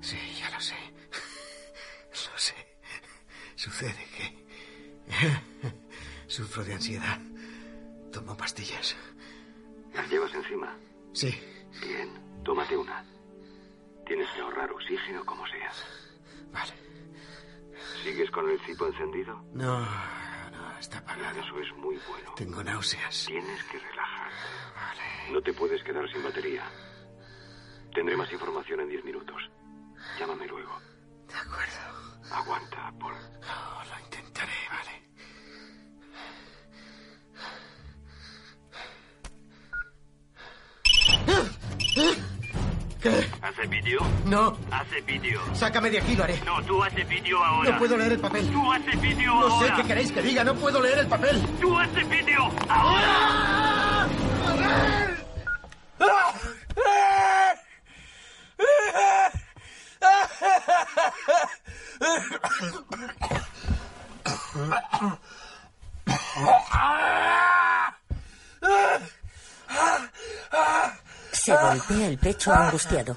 Sí, ya lo sé. Lo sé. Sucede que... Sufro de ansiedad. Tomo pastillas. ¿Las llevas encima? Sí. Bien, tómate una. Tienes que ahorrar oxígeno como sea. Vale. ¿Sigues con el cipo encendido? No, no, está apagado. Eso es muy bueno. Tengo náuseas. Tienes que relajarte. Vale. No te puedes quedar sin batería. Tendré más información en diez minutos. Llámame luego. De acuerdo. Aguanta, Paul. No, lo intentaré, vale. ¿Qué? ¿Hace vídeo? No. Hace vídeo. Sácame de aquí, lo haré. No, tú hace vídeo ahora. No puedo leer el papel. Tú hace vídeo No ahora. sé qué queréis que diga, no puedo leer el papel. Tú hace vídeo ahora. <laughs> Se golpea el pecho angustiado.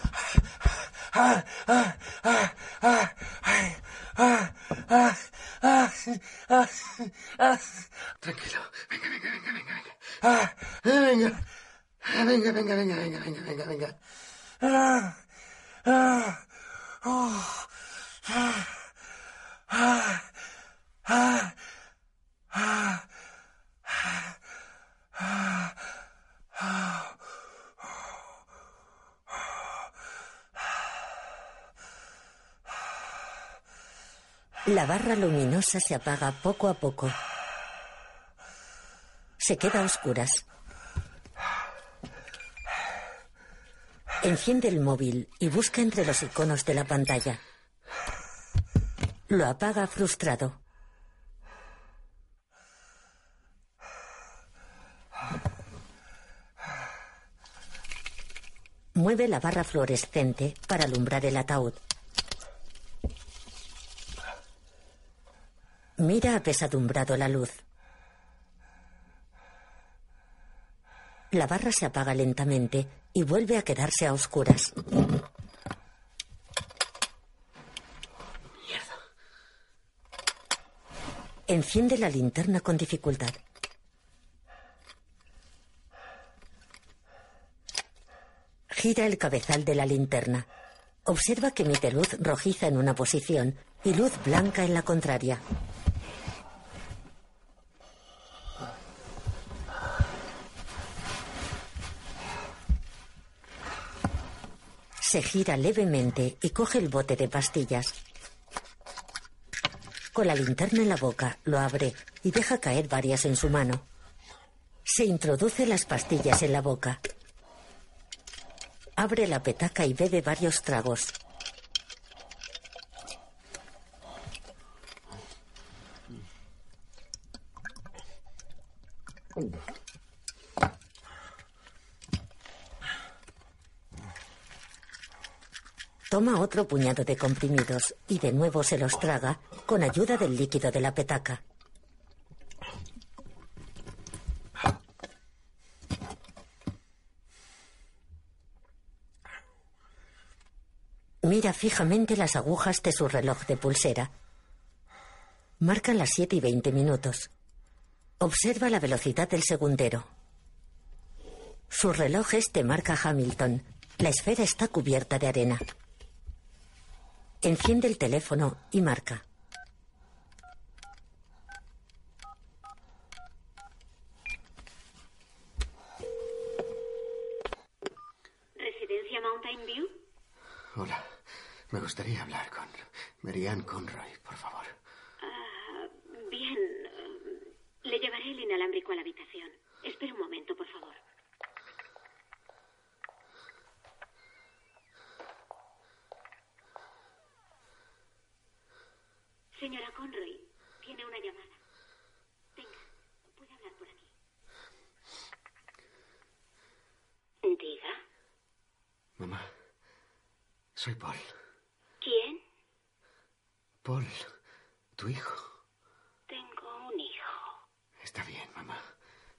Tranquilo. Venga, venga, venga, venga, venga. Ah, venga. Ah, Venga, venga, venga, venga, venga, venga, venga. Ah, ah, oh, ah, ah, ah, ah, ah, ah. La barra luminosa se apaga poco a poco. Se queda a oscuras. Enciende el móvil y busca entre los iconos de la pantalla. Lo apaga frustrado. Mueve la barra fluorescente para alumbrar el ataúd. Mira apesadumbrado la luz. La barra se apaga lentamente y vuelve a quedarse a oscuras. Enciende la linterna con dificultad. Gira el cabezal de la linterna. Observa que emite luz rojiza en una posición y luz blanca en la contraria. Se gira levemente y coge el bote de pastillas. Con la linterna en la boca, lo abre y deja caer varias en su mano. Se introduce las pastillas en la boca. Abre la petaca y bebe varios tragos. Toma otro puñado de comprimidos y de nuevo se los traga con ayuda del líquido de la petaca. Mira fijamente las agujas de su reloj de pulsera. Marcan las 7 y 20 minutos. Observa la velocidad del segundero. Su reloj es de marca Hamilton. La esfera está cubierta de arena. Enciende el teléfono y marca. ¿Residencia Mountain View? Hola. Me gustaría hablar con Marianne Conroy, por favor. Ah, bien. Le llevaré el inalámbrico a la habitación. Espere un momento, por favor. Señora Conroy, tiene una llamada. Venga, puede hablar por aquí. Diga. Mamá, soy Paul. ¿Quién? Paul, tu hijo. Tengo un hijo. Está bien, mamá.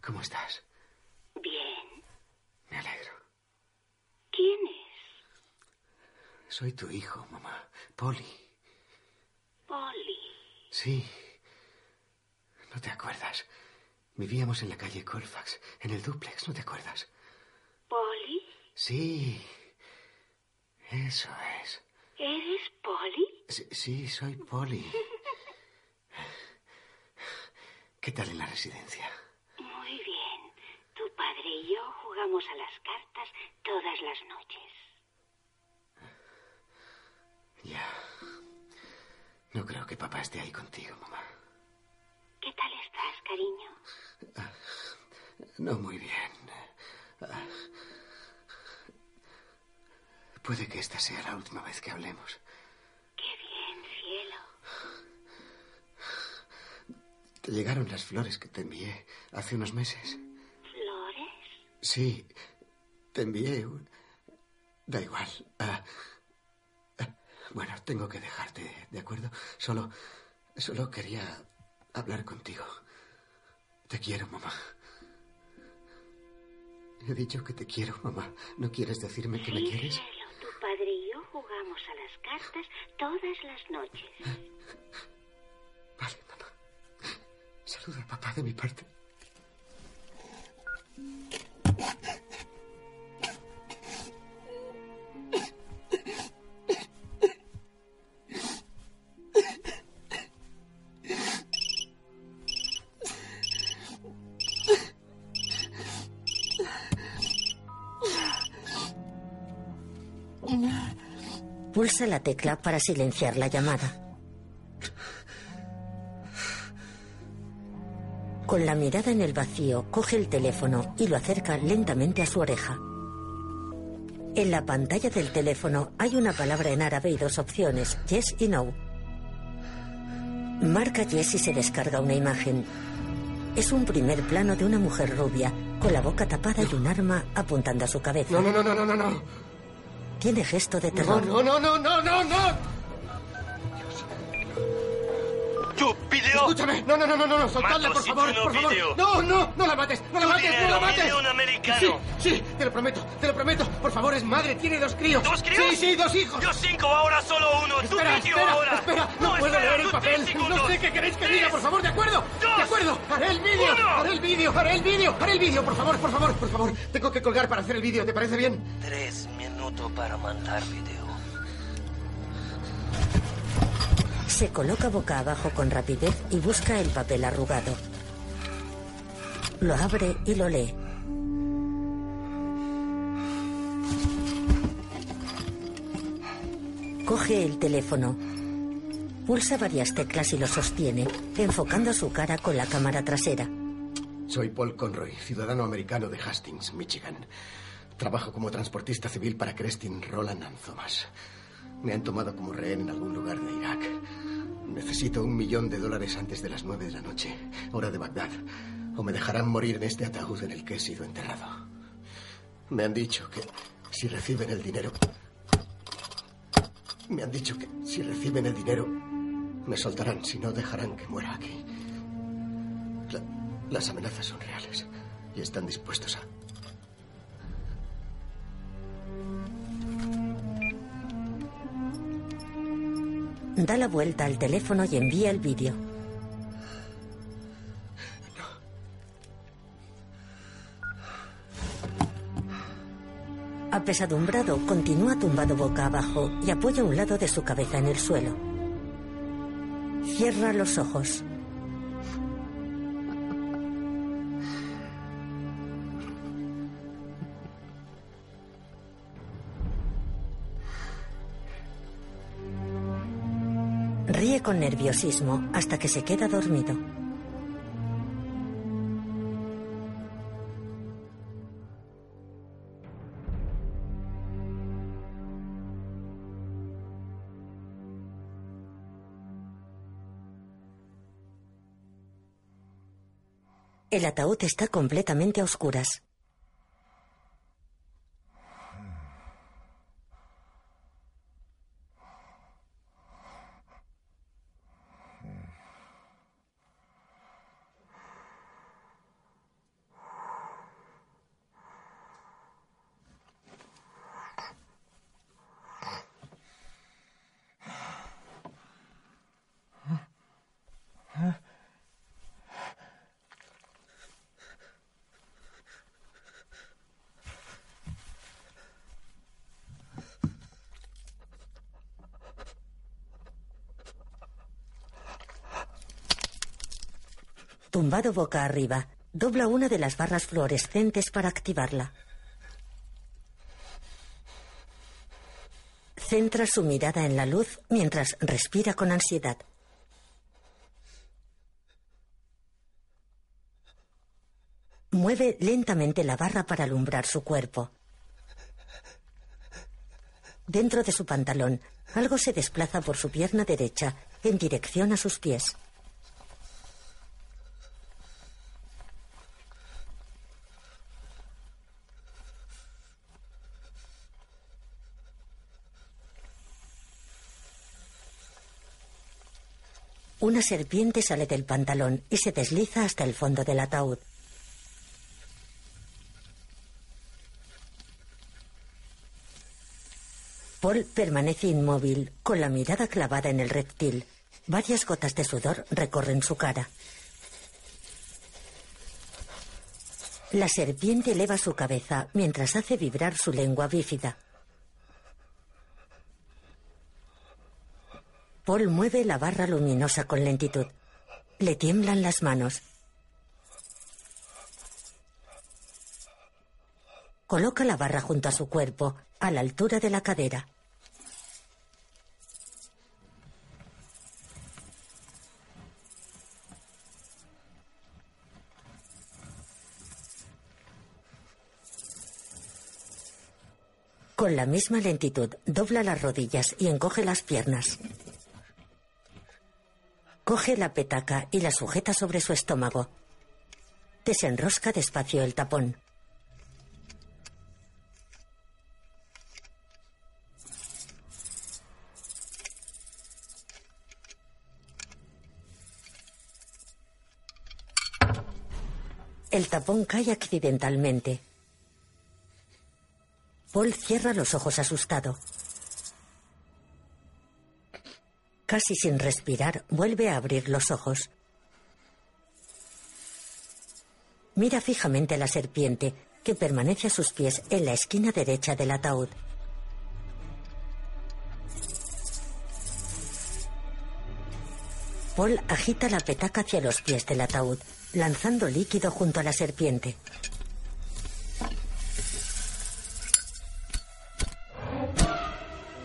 ¿Cómo estás? Bien. Me alegro. ¿Quién es? Soy tu hijo, mamá. Polly. Polly. Sí. ¿No te acuerdas? Vivíamos en la calle Colfax, en el duplex, ¿no te acuerdas? ¿Polly? Sí. Eso es. ¿Eres Polly? Sí, sí, soy Polly. ¿Qué tal en la residencia? Muy bien. Tu padre y yo jugamos a las cartas todas las noches. Ya. No creo que papá esté ahí contigo, mamá. ¿Qué tal estás, cariño? No muy bien. Puede que esta sea la última vez que hablemos. Qué bien, cielo. ¿Te llegaron las flores que te envié hace unos meses? ¿Flores? Sí, te envié un... Da igual. Ah, ah, bueno, tengo que dejarte, ¿de acuerdo? Solo... Solo quería hablar contigo. Te quiero, mamá. He dicho que te quiero, mamá. ¿No quieres decirme que me quieres? Padre y yo jugamos a las cartas todas las noches. Vale, mamá. Saluda a papá de mi parte. Pulsa la tecla para silenciar la llamada. Con la mirada en el vacío, coge el teléfono y lo acerca lentamente a su oreja. En la pantalla del teléfono hay una palabra en árabe y dos opciones, yes y no. Marca yes y se descarga una imagen. Es un primer plano de una mujer rubia, con la boca tapada y un arma apuntando a su cabeza. No, no, no, no, no, no, no. Tiene gesto de No, terror. no, no, no, no, no, no. Escúchame. No, no, no, no, no, no. Soltadla, por favor, por favor. No, no, no la mates. No la mates, no la mates. milión americano. sí, sí, te lo prometo, te lo prometo. Por favor, es madre, tiene dos críos. ¿Dos críos? Sí, sí, dos hijos. Yo cinco, ahora solo uno. Espera, espera, ahora. espera, no, puedo leer el papel. No sé qué queréis que diga, por favor, ¿de acuerdo? de acuerdo, haré el vídeo, haré el vídeo, haré el vídeo, haré el vídeo, por favor, por favor, por favor. Tengo que colgar para hacer el vídeo, ¿te parece bien? Tres minutos para mandar video. Se coloca boca abajo con rapidez y busca el papel arrugado. Lo abre y lo lee. Coge el teléfono. Pulsa varias teclas y lo sostiene, enfocando su cara con la cámara trasera. Soy Paul Conroy, ciudadano americano de Hastings, Michigan. Trabajo como transportista civil para Crestin Roland and Thomas. Me han tomado como rehén en algún lugar de Irak. Necesito un millón de dólares antes de las nueve de la noche, hora de Bagdad. O me dejarán morir en este ataúd en el que he sido enterrado. Me han dicho que si reciben el dinero... Me han dicho que si reciben el dinero, me soltarán, si no dejarán que muera aquí. La- las amenazas son reales y están dispuestos a... Da la vuelta al teléfono y envía el vídeo. Apesadumbrado, continúa tumbado boca abajo y apoya un lado de su cabeza en el suelo. Cierra los ojos. Ríe con nerviosismo hasta que se queda dormido. El ataúd está completamente a oscuras. Boca arriba, dobla una de las barras fluorescentes para activarla. Centra su mirada en la luz mientras respira con ansiedad. Mueve lentamente la barra para alumbrar su cuerpo. Dentro de su pantalón, algo se desplaza por su pierna derecha en dirección a sus pies. Una serpiente sale del pantalón y se desliza hasta el fondo del ataúd. Paul permanece inmóvil, con la mirada clavada en el reptil. Varias gotas de sudor recorren su cara. La serpiente eleva su cabeza mientras hace vibrar su lengua bífida. Paul mueve la barra luminosa con lentitud. Le tiemblan las manos. Coloca la barra junto a su cuerpo, a la altura de la cadera. Con la misma lentitud, dobla las rodillas y encoge las piernas. Coge la petaca y la sujeta sobre su estómago. Desenrosca despacio el tapón. El tapón cae accidentalmente. Paul cierra los ojos asustado. Casi sin respirar, vuelve a abrir los ojos. Mira fijamente a la serpiente, que permanece a sus pies en la esquina derecha del ataúd. Paul agita la petaca hacia los pies del ataúd, lanzando líquido junto a la serpiente.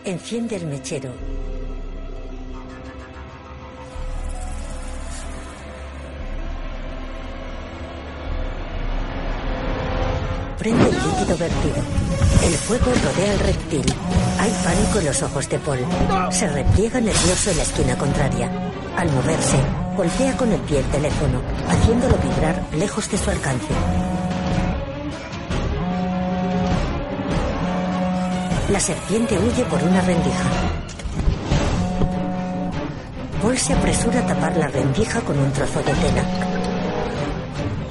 Enciende el mechero. El líquido vertido. El fuego rodea al reptil. Hay pánico en los ojos de Paul. Se repliega nervioso en la esquina contraria. Al moverse, golpea con el pie el teléfono, haciéndolo vibrar lejos de su alcance. La serpiente huye por una rendija. Paul se apresura a tapar la rendija con un trozo de tela.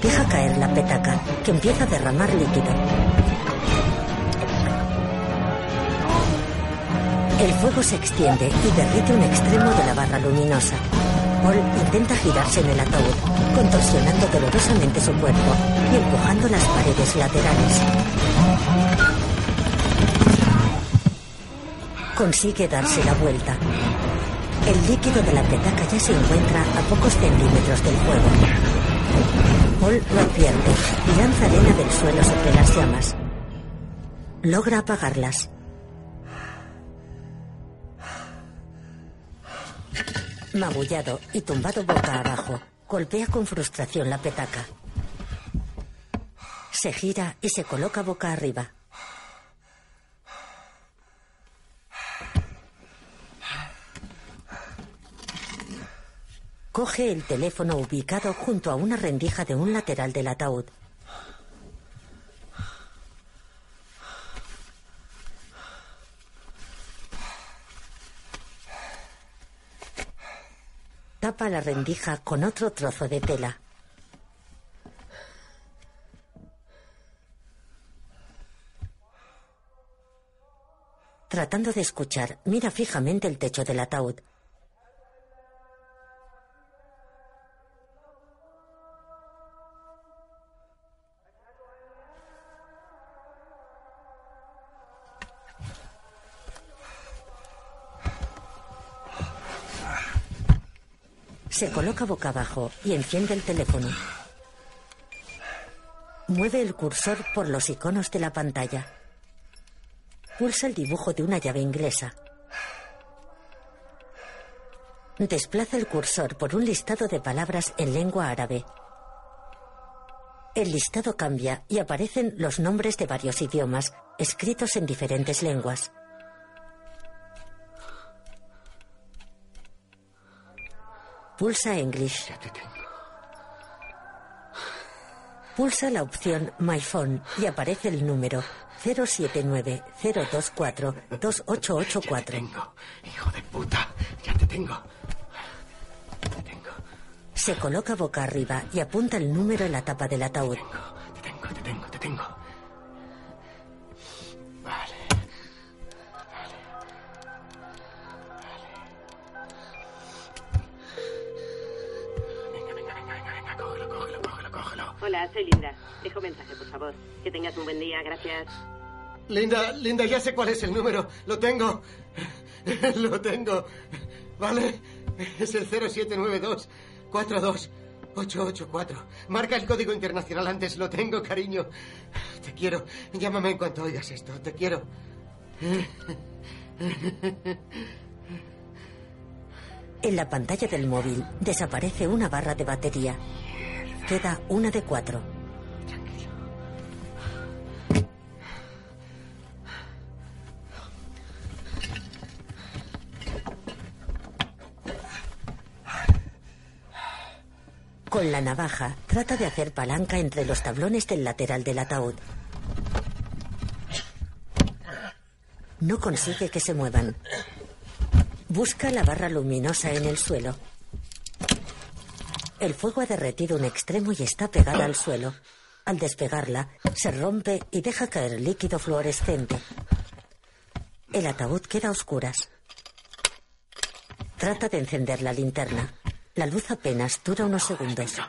Deja caer la petaca, que empieza a derramar líquido. El fuego se extiende y derrite un extremo de la barra luminosa. Paul intenta girarse en el ataúd, contorsionando dolorosamente su cuerpo y empujando las paredes laterales. Consigue darse la vuelta. El líquido de la petaca ya se encuentra a pocos centímetros del fuego. Paul lo advierte y lanza arena del suelo sobre las llamas. Logra apagarlas. Magullado y tumbado boca abajo, golpea con frustración la petaca. Se gira y se coloca boca arriba. Coge el teléfono ubicado junto a una rendija de un lateral del ataúd. Tapa la rendija con otro trozo de tela. Tratando de escuchar, mira fijamente el techo del ataúd. Se coloca boca abajo y enciende el teléfono. Mueve el cursor por los iconos de la pantalla. Pulsa el dibujo de una llave inglesa. Desplaza el cursor por un listado de palabras en lengua árabe. El listado cambia y aparecen los nombres de varios idiomas, escritos en diferentes lenguas. Pulsa English. Pulsa la opción My Phone y aparece el número 079-024-2884. Hijo de puta, ya te tengo. Se coloca boca arriba y apunta el número en la tapa del ataúd. Te tengo, te tengo, te tengo. Vale. Hola, soy Linda. Dejo mensaje, por favor. Que tengas un buen día, gracias. Linda, Linda, ya sé cuál es el número. Lo tengo. <laughs> Lo tengo. ¿Vale? Es el 0792 42884. Marca el código internacional antes. Lo tengo, cariño. Te quiero. Llámame en cuanto oigas esto. Te quiero. En la pantalla del móvil desaparece una barra de batería. Queda una de cuatro. Con la navaja trata de hacer palanca entre los tablones del lateral del ataúd. No consigue que se muevan. Busca la barra luminosa en el suelo. El fuego ha derretido un extremo y está pegada al suelo. Al despegarla, se rompe y deja caer líquido fluorescente. El ataúd queda a oscuras. Trata de encender la linterna. La luz apenas dura unos segundos.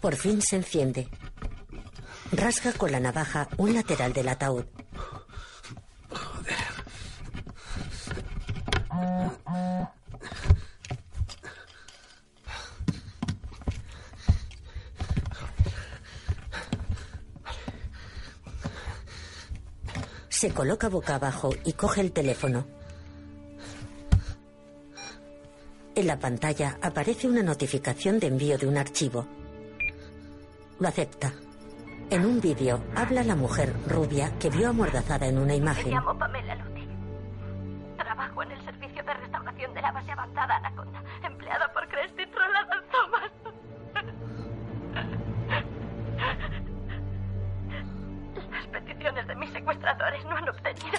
Por fin se enciende. Rasga con la navaja un lateral del ataúd. Se coloca boca abajo y coge el teléfono. En la pantalla aparece una notificación de envío de un archivo. Lo acepta. En un vídeo habla la mujer rubia que vio amordazada en una Me imagen. llamo Pamela Luti. Trabajo en el servicio la base avanzada Anaconda, empleado por Cresty Roland Thomas. Las peticiones de mis secuestradores no han obtenido.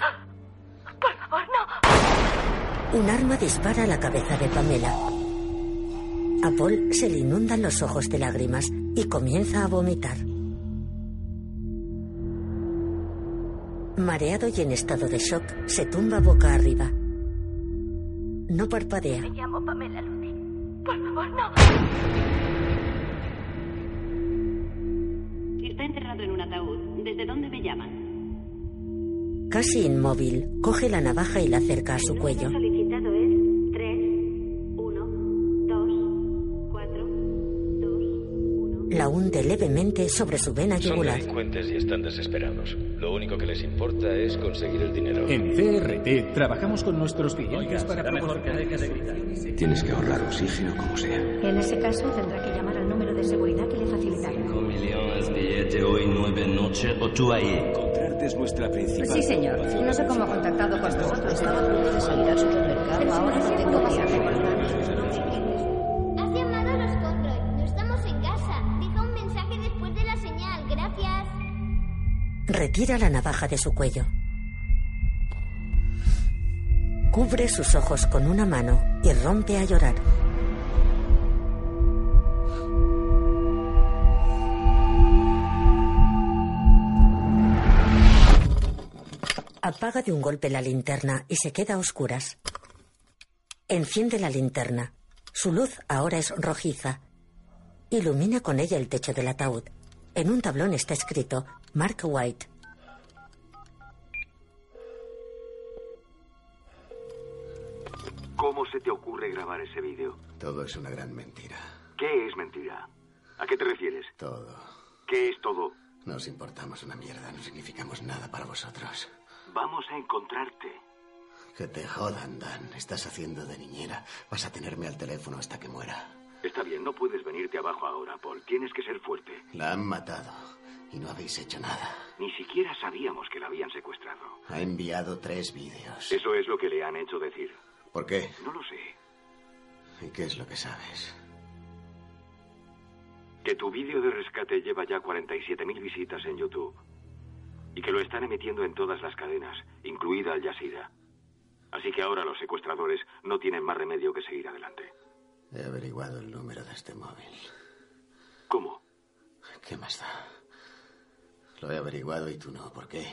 Por favor, no. Un arma dispara a la cabeza de Pamela. A Paul se le inundan los ojos de lágrimas y comienza a vomitar. Mareado y en estado de shock, se tumba boca arriba. No parpadea. Me llamo Pamela Luti. Por favor, no. Está enterrado en un ataúd. ¿Desde dónde me llaman? Casi inmóvil, coge la navaja y la acerca a su cuello. La hunde levemente sobre su vena Son yugular. delincuentes y están desesperados. Lo único que les importa es conseguir el dinero. En CRT trabajamos con nuestros clientes para proporcionar... Tienes que ahorrar oxígeno como sea. En ese caso tendrá que llamar al número de seguridad que le facilitaré. millones billete hoy, nueve noche, o tú ahí. Encontrarte es nuestra principal. Sí, señor. No sé cómo ha contactado con nosotros. Estaba a punto de salir al supermercado. Ahora no tengo viaje. Retira la navaja de su cuello. Cubre sus ojos con una mano y rompe a llorar. Apaga de un golpe la linterna y se queda a oscuras. Enciende la linterna. Su luz ahora es rojiza. Ilumina con ella el techo del ataúd. En un tablón está escrito Mark White. ¿Cómo se te ocurre grabar ese vídeo? Todo es una gran mentira. ¿Qué es mentira? ¿A qué te refieres? Todo. ¿Qué es todo? Nos importamos una mierda, no significamos nada para vosotros. Vamos a encontrarte. Que te jodan, Dan. Estás haciendo de niñera. Vas a tenerme al teléfono hasta que muera. Está bien, no puedes venirte abajo ahora, Paul. Tienes que ser fuerte. La han matado y no habéis hecho nada. Ni siquiera sabíamos que la habían secuestrado. Ha enviado tres vídeos. Eso es lo que le han hecho decir. ¿Por qué? No lo sé. ¿Y qué es lo que sabes? Que tu vídeo de rescate lleva ya 47.000 visitas en YouTube. Y que lo están emitiendo en todas las cadenas, incluida Al Jazeera. Así que ahora los secuestradores no tienen más remedio que seguir adelante. He averiguado el número de este móvil. ¿Cómo? ¿Qué más da? Lo he averiguado y tú no. ¿Por qué?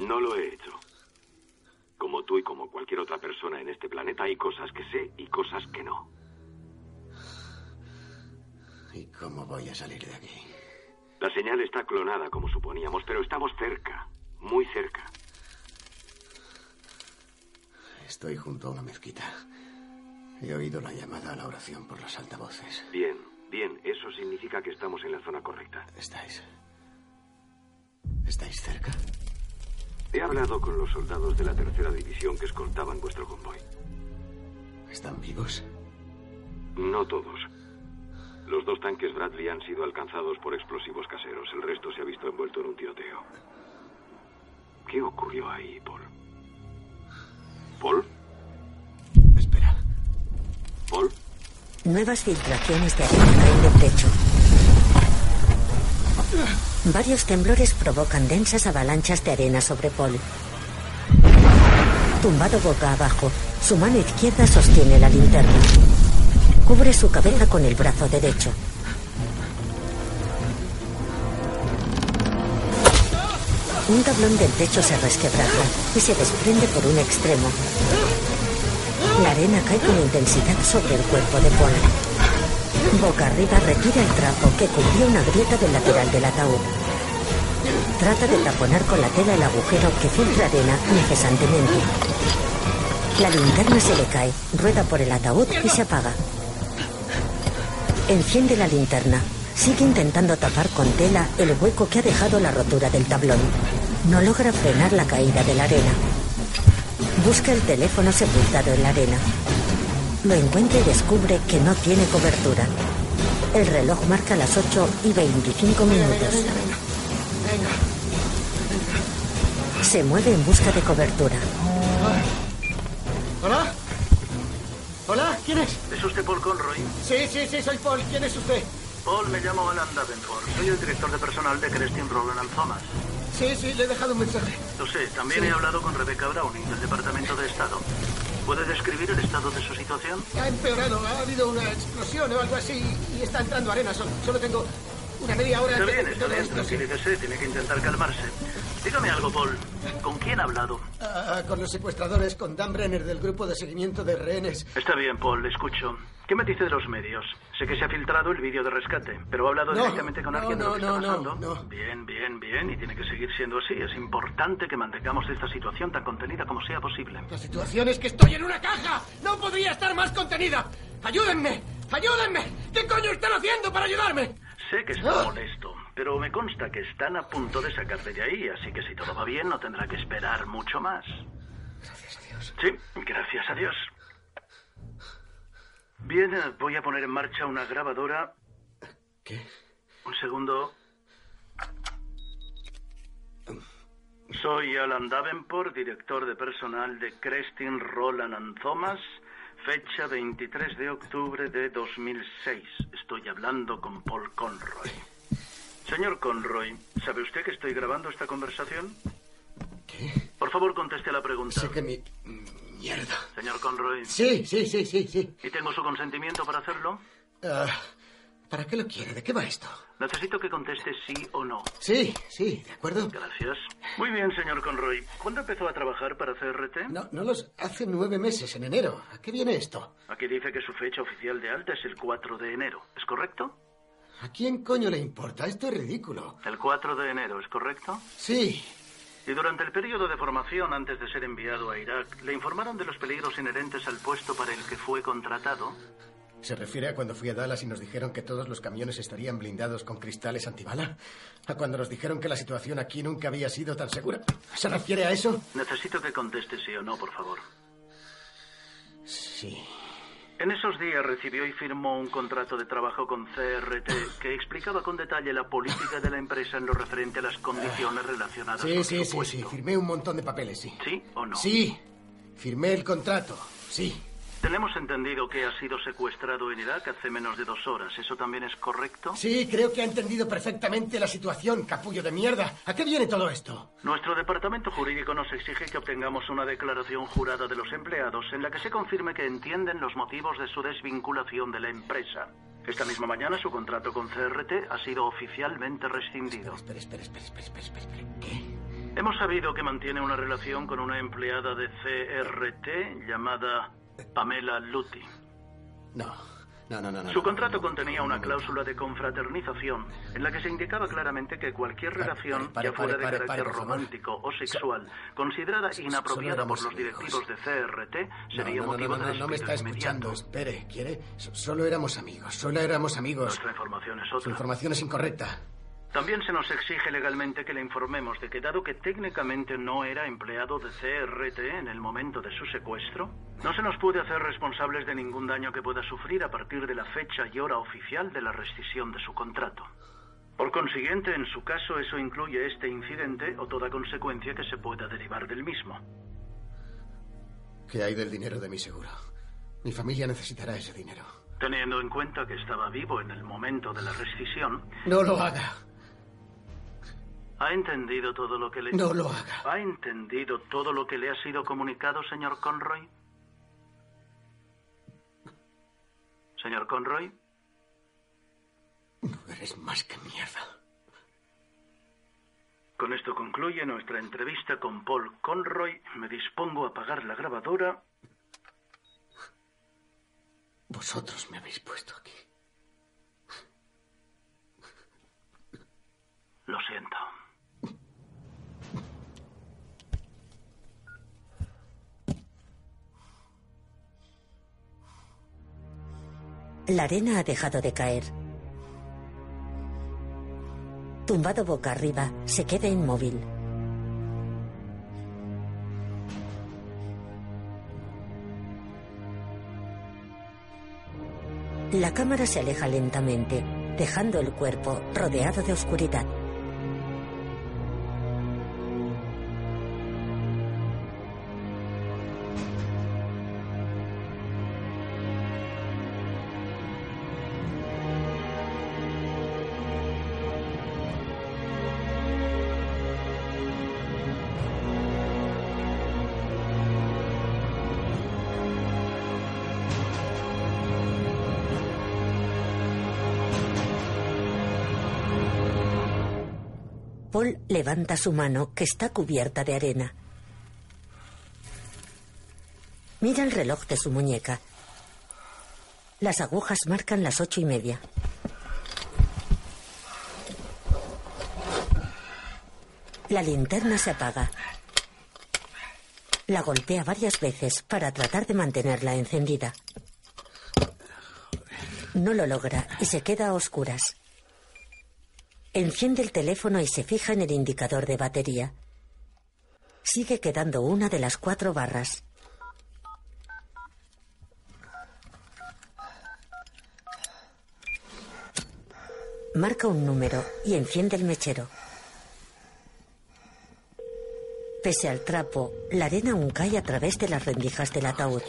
No lo he hecho. Como tú y como cualquier otra persona en este planeta hay cosas que sé y cosas que no. ¿Y cómo voy a salir de aquí? La señal está clonada como suponíamos, pero estamos cerca, muy cerca. Estoy junto a una mezquita. He oído la llamada a la oración por los altavoces. Bien, bien, eso significa que estamos en la zona correcta. ¿Estáis? ¿Estáis cerca? He hablado con los soldados de la tercera división que escoltaban vuestro convoy. ¿Están vivos? No todos. Los dos tanques Bradley han sido alcanzados por explosivos caseros. El resto se ha visto envuelto en un tiroteo. ¿Qué ocurrió ahí, Paul? ¿Paul? Espera. ¿Paul? Nuevas filtraciones de arena caen del techo. Varios temblores provocan densas avalanchas de arena sobre Paul. tumbado boca abajo. Su mano izquierda sostiene la linterna. Cubre su cabeza con el brazo derecho. Un tablón del techo se resquebraja y se desprende por un extremo. La arena cae con intensidad sobre el cuerpo de Paul. Boca arriba retira el trapo que cubría una grieta del lateral del ataúd. Trata de taponar con la tela el agujero que filtra arena incesantemente. La linterna se le cae, rueda por el ataúd y se apaga. Enciende la linterna. Sigue intentando tapar con tela el hueco que ha dejado la rotura del tablón. No logra frenar la caída de la arena. Busca el teléfono sepultado en la arena. Lo encuentra y descubre que no tiene cobertura. El reloj marca las 8 y 25 minutos. Se mueve en busca de cobertura. ¿Hola? ¿Hola? ¿Quién es? ¿Es usted Paul Conroy? Sí, sí, sí, soy Paul. ¿Quién es usted? Paul, me llamo Alan Davenport. Soy el director de personal de Crestin Roland and Thomas. Sí, sí, le he dejado un mensaje. Lo sé, también Sí. he hablado con Rebecca Browning del Departamento de Estado. ¿Puede describir el estado de su situación? Ha empeorado, ha habido una explosión o algo así y está entrando arena. Solo, solo tengo una media hora Está bien, está bien, tranquilícese, tiene que intentar calmarse. Dígame algo, Paul. ¿Con quién ha hablado? Ah, con los secuestradores, con Dan Brenner del grupo de seguimiento de rehenes. Está bien, Paul, le escucho. ¿Qué me dice de los medios? Sé que se ha filtrado el vídeo de rescate, pero ha hablado No, directamente con no, alguien de lo no, que está no, pasando. no, Bien, bien, bien, y tiene que seguir siendo así. Es importante que mantengamos esta situación tan contenida como sea posible. La situación es que estoy en una caja. No podría estar más contenida. Ayúdenme, ayúdenme. ¿Qué coño están haciendo para ayudarme? Sé que está molesto, pero me consta que están a punto de sacarte de ahí, así que si todo va bien no tendrá que esperar mucho más. Gracias a Dios. Sí, gracias a Dios. Bien, eh, voy a poner en marcha una grabadora. ¿Qué? Un segundo. Soy Alan Davenport, director de personal de Crestin Roland and Thomas, fecha 23 de octubre de 2006. Estoy hablando con Paul Conroy. Señor Conroy, ¿sabe usted que estoy grabando esta conversación? ¿Qué? Por favor, conteste a la pregunta. Sé que mi... Mierda. Señor Conroy. Sí, sí, sí, sí, sí. ¿Y tengo su consentimiento para hacerlo? Ah, ¿Para qué lo quiere? ¿De qué va esto? Necesito que conteste sí o no. Sí, sí, ¿de acuerdo? Gracias. Muy bien, señor Conroy. ¿Cuándo empezó a trabajar para CRT? No, no los... Hace nueve meses, en enero. ¿A qué viene esto? Aquí dice que su fecha oficial de alta es el 4 de enero. ¿Es correcto? ¿A quién coño le importa? Esto es ridículo. El 4 de enero, ¿es correcto? Sí. Y durante el periodo de formación antes de ser enviado a Irak, ¿le informaron de los peligros inherentes al puesto para el que fue contratado? ¿Se refiere a cuando fui a Dallas y nos dijeron que todos los camiones estarían blindados con cristales antibala? ¿A cuando nos dijeron que la situación aquí nunca había sido tan segura? ¿Se refiere a eso? Necesito que conteste sí o no, por favor. Sí. En esos días recibió y firmó un contrato de trabajo con CRT que explicaba con detalle la política de la empresa en lo referente a las condiciones relacionadas Sí, con sí, su sí, puesto. sí. Firmé un montón de papeles, sí. ¿Sí o no? Sí. Firmé el contrato. Sí. Tenemos entendido que ha sido secuestrado en Irak hace menos de dos horas. ¿Eso también es correcto? Sí, creo que ha entendido perfectamente la situación, capullo de mierda. ¿A qué viene todo esto? Nuestro departamento jurídico nos exige que obtengamos una declaración jurada de los empleados en la que se confirme que entienden los motivos de su desvinculación de la empresa. Esta misma mañana su contrato con CRT ha sido oficialmente rescindido. Espera, espera, espera, espera, espera, espera, espera. ¿Qué? Hemos sabido que mantiene una relación con una empleada de CRT llamada Pamela Luty. No. No, no, no, no. Su contrato contenía una cláusula de confraternización en la que se indicaba claramente que cualquier relación, ya fuera de carácter romántico o sexual, considerada inapropiada por los directivos de CRT, sería motivo no, no, de no me está escuchando. Espere, ¿quiere? So- Solo éramos amigos, solo éramos amigos. Nuestra información es Su otra. información es incorrecta. También se nos exige legalmente que le informemos de que dado que técnicamente no era empleado de CRT en el momento de su secuestro, no se nos puede hacer responsables de ningún daño que pueda sufrir a partir de la fecha y hora oficial de la rescisión de su contrato. Por consiguiente, en su caso, eso incluye este incidente o toda consecuencia que se pueda derivar del mismo. ¿Qué hay del dinero de mi seguro? Mi familia necesitará ese dinero. Teniendo en cuenta que estaba vivo en el momento de la rescisión, No lo haga. ¿Ha entendido todo lo que le... No lo haga. ¿Ha entendido todo lo que le ha sido comunicado, señor Conroy? Señor Conroy. No eres más que mierda. Con esto concluye nuestra entrevista con Paul Conroy. Me dispongo a apagar la grabadora. Vosotros me habéis puesto aquí. Lo siento. La arena ha dejado de caer. Tumbado boca arriba, se queda inmóvil. La cámara se aleja lentamente, dejando el cuerpo rodeado de oscuridad. Levanta su mano que está cubierta de arena. Mira el reloj de su muñeca. Las agujas marcan las ocho y media. La linterna se apaga. La golpea varias veces para tratar de mantenerla encendida. No lo logra y se queda a oscuras. Enciende el teléfono y se fija en el indicador de batería. Sigue quedando una de las cuatro barras. Marca un número y enciende el mechero. Pese al trapo, la arena aún cae a través de las rendijas del ataúd.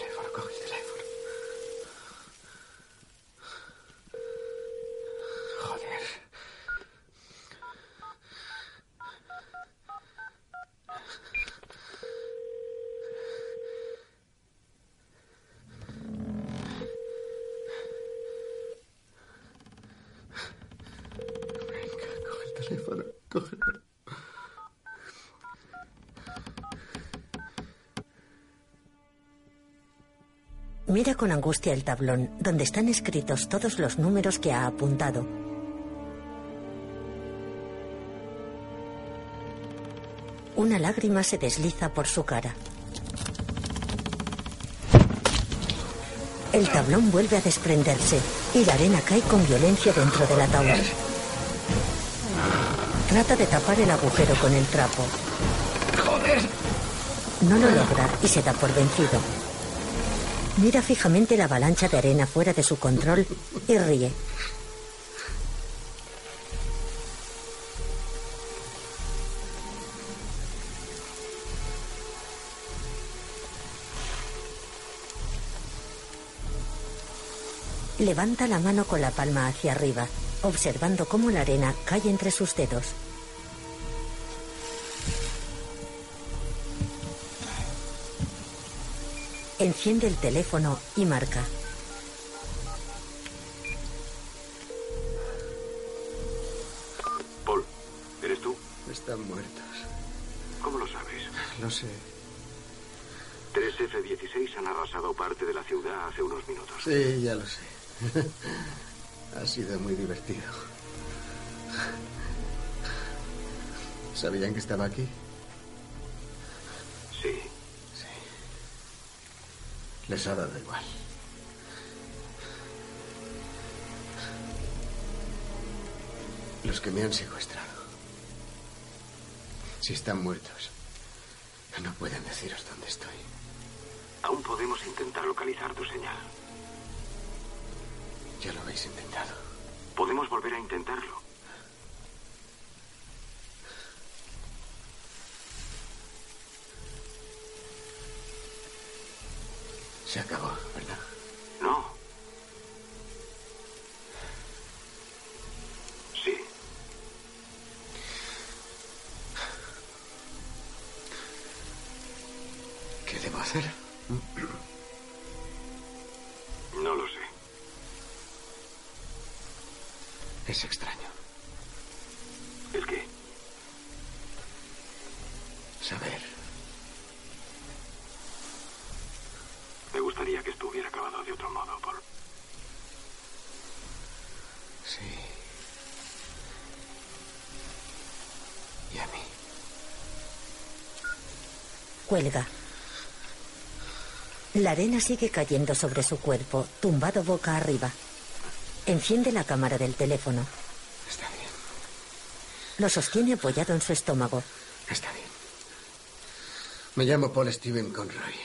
Mira con angustia el tablón, donde están escritos todos los números que ha apuntado. Una lágrima se desliza por su cara. El tablón vuelve a desprenderse y la arena cae con violencia dentro del ataúd. Trata de tapar el agujero con el trapo. ¡Joder! No lo logra y se da por vencido. Mira fijamente la avalancha de arena fuera de su control y ríe. Levanta la mano con la palma hacia arriba, observando cómo la arena cae entre sus dedos. Enciende el teléfono y marca. Paul, ¿eres tú? Están muertos. ¿Cómo lo sabes? Lo sé. Tres F-16 han arrasado parte de la ciudad hace unos minutos. Sí, ya lo sé. <laughs> ha sido muy divertido. ¿Sabían que estaba aquí? Les ha dado igual. Los que me han secuestrado. Si están muertos, no pueden deciros dónde estoy. Aún podemos intentar localizar tu señal. Ya lo habéis intentado. Podemos volver a intentarlo. Se acabó, Cuelga. La arena sigue cayendo sobre su cuerpo, tumbado boca arriba. Enciende la cámara del teléfono. Está bien. Lo sostiene apoyado en su estómago. Está bien. Me llamo Paul Steven Conroy.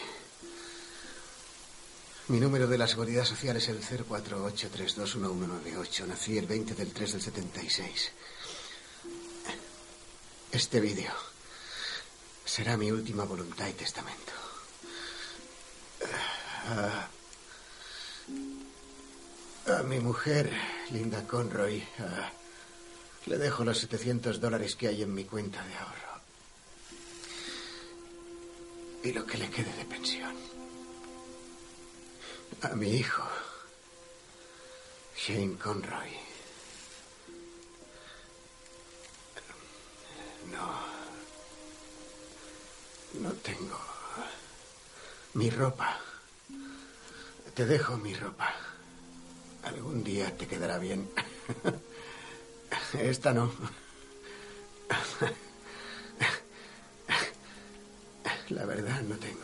Mi número de la seguridad social es el 0483211198. Nací el 20 del 3 del 76. Este vídeo será mi última voluntad y testamento. A, mi mujer, Linda Conroy, le dejo los 700 dólares que hay en mi cuenta de ahorro. Y lo que le quede de pensión. A mi hijo, Shane Conroy. No tengo. Mi ropa. Te dejo mi ropa. Algún día te quedará bien. <laughs> Esta no. La verdad no tengo.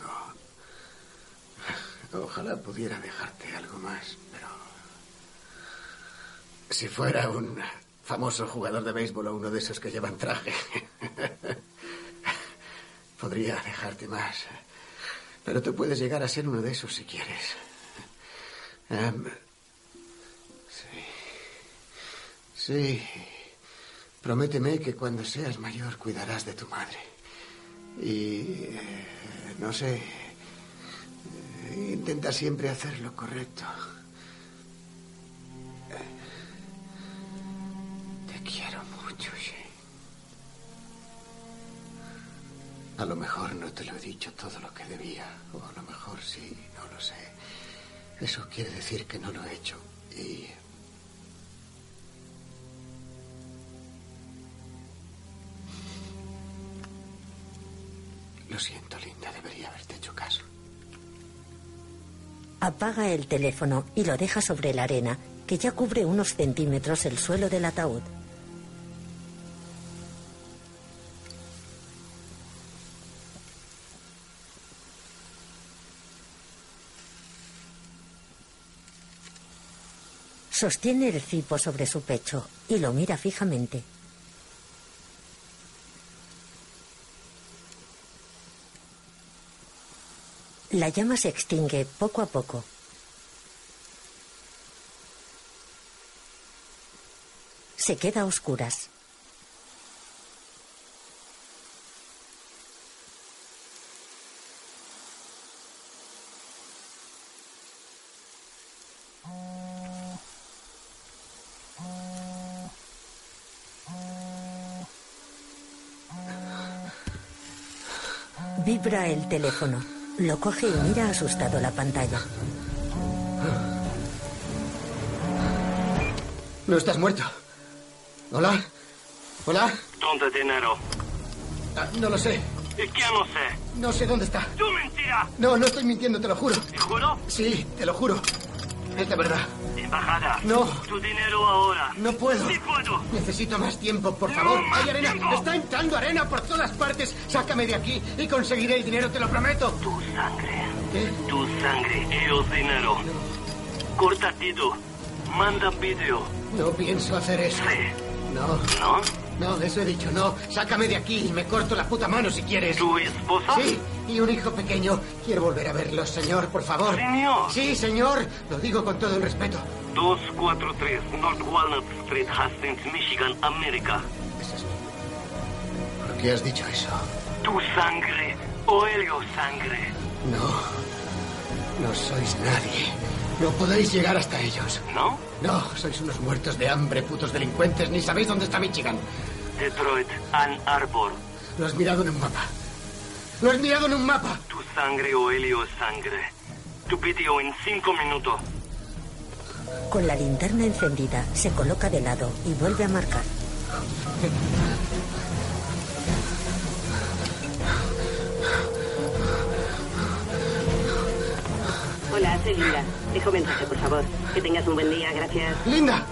Ojalá pudiera dejarte algo más, pero... Si fuera un famoso jugador de béisbol o uno de esos que llevan traje, <laughs> podría dejarte más. Pero tú puedes llegar a ser uno de esos si quieres. Em, sí. Sí. Prométeme que cuando seas mayor cuidarás de tu madre. Y... eh, no sé. Intenta siempre hacer lo correcto. Te quiero A lo mejor no te lo he dicho todo lo que debía, o a lo mejor sí, no lo sé. Eso quiere decir que no lo he hecho. Y... Lo siento, Linda, debería haberte hecho caso. Apaga el teléfono y lo deja sobre la arena, que ya cubre unos centímetros el suelo del ataúd. Sostiene el cipo sobre su pecho y lo mira fijamente. La llama se extingue poco a poco. Se queda a oscuras. Vibra el teléfono. Lo coge y mira asustado la pantalla. No estás muerto. Hola. Hola. ¿Dónde dinero? Ah, no lo sé. ¿Y qué no sé? No sé dónde está. ¡Tu mentira! No, no estoy mintiendo, te lo juro. ¿Te juro? Sí, te lo juro. Es de verdad. Embajada. No. Tu dinero ahora. No puedo. Sí puedo. Necesito más tiempo, por No, favor. Hay arena. tiempo. Está entrando arena por todas partes. Sácame de aquí y conseguiré el dinero, te lo prometo. Tu sangre. ¿Qué? Tu sangre y el dinero. Corta todo. Manda vídeo. No pienso hacer eso. No. ¿No? No, eso he dicho, no. Sácame de aquí y me corto la puta mano si quieres. ¿Tu esposa? Sí, y un hijo pequeño. Quiero volver a verlos, señor, por favor. Señor. Sí, señor. Lo digo con todo el respeto. 243 North Walnut Street, Hastings, Michigan, América. ¿Por qué has dicho eso? Tu sangre o sangre. No. No sois nadie. No podéis llegar hasta ellos. ¿No? No, sois unos muertos de hambre, putos delincuentes. Ni sabéis dónde está Michigan. Detroit, Ann Arbor. Lo has mirado en un mapa. Lo has mirado en un mapa. Tu sangre o helio es sangre. Tu vídeo en cinco minutos. Con la linterna encendida, se coloca de lado y vuelve a marcar. <laughs> Hola, soy Linda. Dejo mensaje, por favor. Que tengas un buen día, gracias. Linda,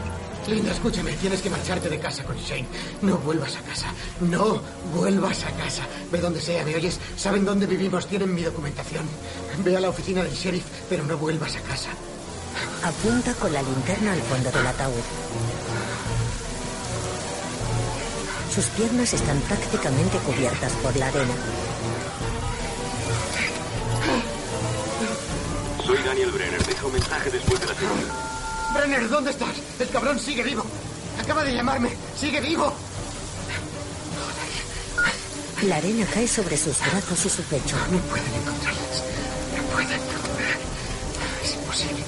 Linda, escúchame, tienes que marcharte de casa con Shane. No vuelvas a casa. No vuelvas a casa. Ve donde sea, ¿me oyes? Saben dónde vivimos, tienen mi documentación. Ve a la oficina del sheriff, pero no vuelvas a casa. Apunta con la linterna al fondo del ataúd. Sus piernas están prácticamente cubiertas por la arena. Soy Daniel Brenner. Deja un mensaje después de la. Brenner, ¿dónde estás? El cabrón sigue vivo. Acaba de llamarme. Sigue vivo. La arena cae sobre sus brazos y su pecho. No pueden encontrarles. No pueden. Es imposible.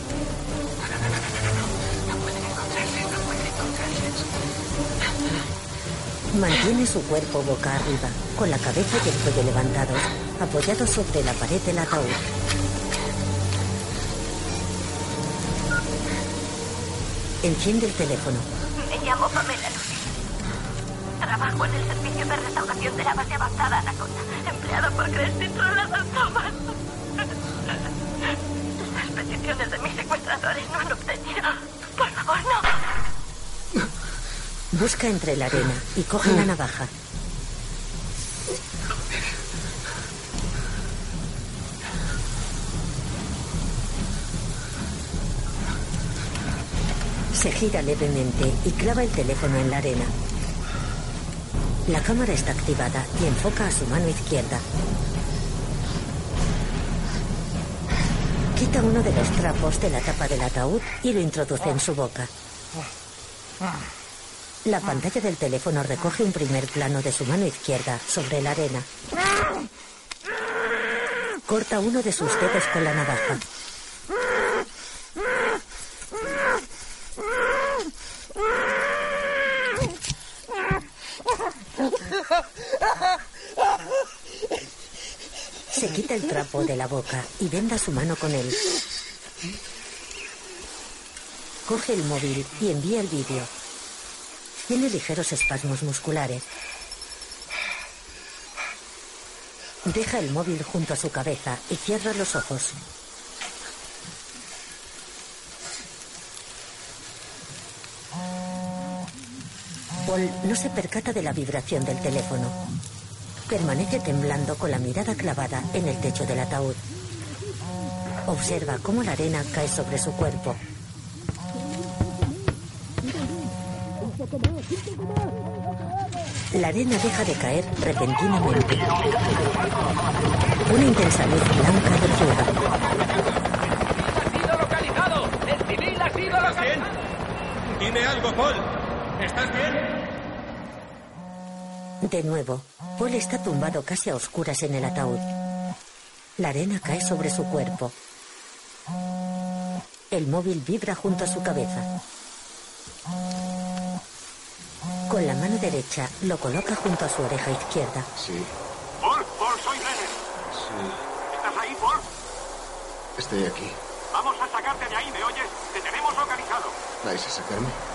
No, no, no, no, no, no, no. Pueden encontrarles. No pueden encontrarles. Mantiene su cuerpo boca arriba, con la cabeza y el cuello levantados, apoyado sobre la pared del ataúd. Enciende el teléfono. Me llamo Pamela Lucy. Trabajo en el servicio de restauración de la base avanzada Anaconda, empleado por Cresty Trollado Thomas. Las peticiones de mis secuestradores no han obtenido. Por favor, no. Busca entre la arena y coge la navaja. Se gira levemente y clava el teléfono en la arena. La cámara está activada y enfoca a su mano izquierda. Quita uno de los trapos de la tapa del ataúd y lo introduce en su boca. La pantalla del teléfono recoge un primer plano de su mano izquierda sobre la arena. Corta uno de sus dedos con la navaja. Se quita el trapo de la boca y venda su mano con él. Coge el móvil y envía el vídeo. Tiene ligeros espasmos musculares. Deja el móvil junto a su cabeza y cierra los ojos. Paul no se percata de la vibración del teléfono. Permanece temblando con la mirada clavada en el techo del ataúd. Observa cómo la arena cae sobre su cuerpo. La arena deja de caer repentinamente. Una intensa luz blanca refleja. ¡Ha sido localizado! ¡El civil ha sido localizado! Dime algo, Paul. ¿Estás bien? De nuevo, Paul está tumbado casi a oscuras en el ataúd. La arena cae sobre su cuerpo. El móvil vibra junto a su cabeza. Con la mano derecha lo coloca junto a su oreja izquierda. Sí. Paul, Paul, soy Brenner. Sí. ¿Estás ahí, Paul? Estoy aquí. Vamos a sacarte de ahí, ¿me oyes? Te tenemos localizado. ¿Vais a sacarme?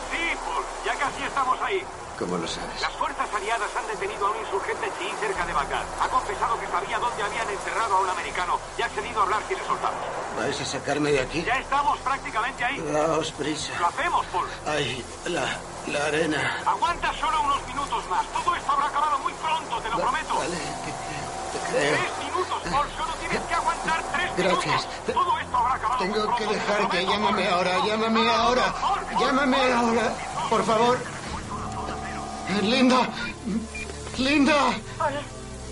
Ya casi estamos ahí. ¿Cómo lo sabes? Las fuerzas aliadas han detenido a un insurgente chií cerca de Bagdad. Ha confesado que sabía dónde habían encerrado a un americano y ha accedido a hablar si le soltamos. ¿Vais a sacarme de aquí? Ya estamos prácticamente ahí. Daos prisa. Lo hacemos, Paul. Ay, la, la arena. Aguanta solo unos minutos más. Todo esto habrá acabado muy pronto, te lo prometo. Vale, te, te creo. Tres minutos, Paul. Solo tienes que aguantar tres Gracias. minutos. Todo esto habrá acabado Tengo que dejarte. Llámame ahora, llámame ahora. Llámame ahora. Por favor. Linda. Linda. Paul,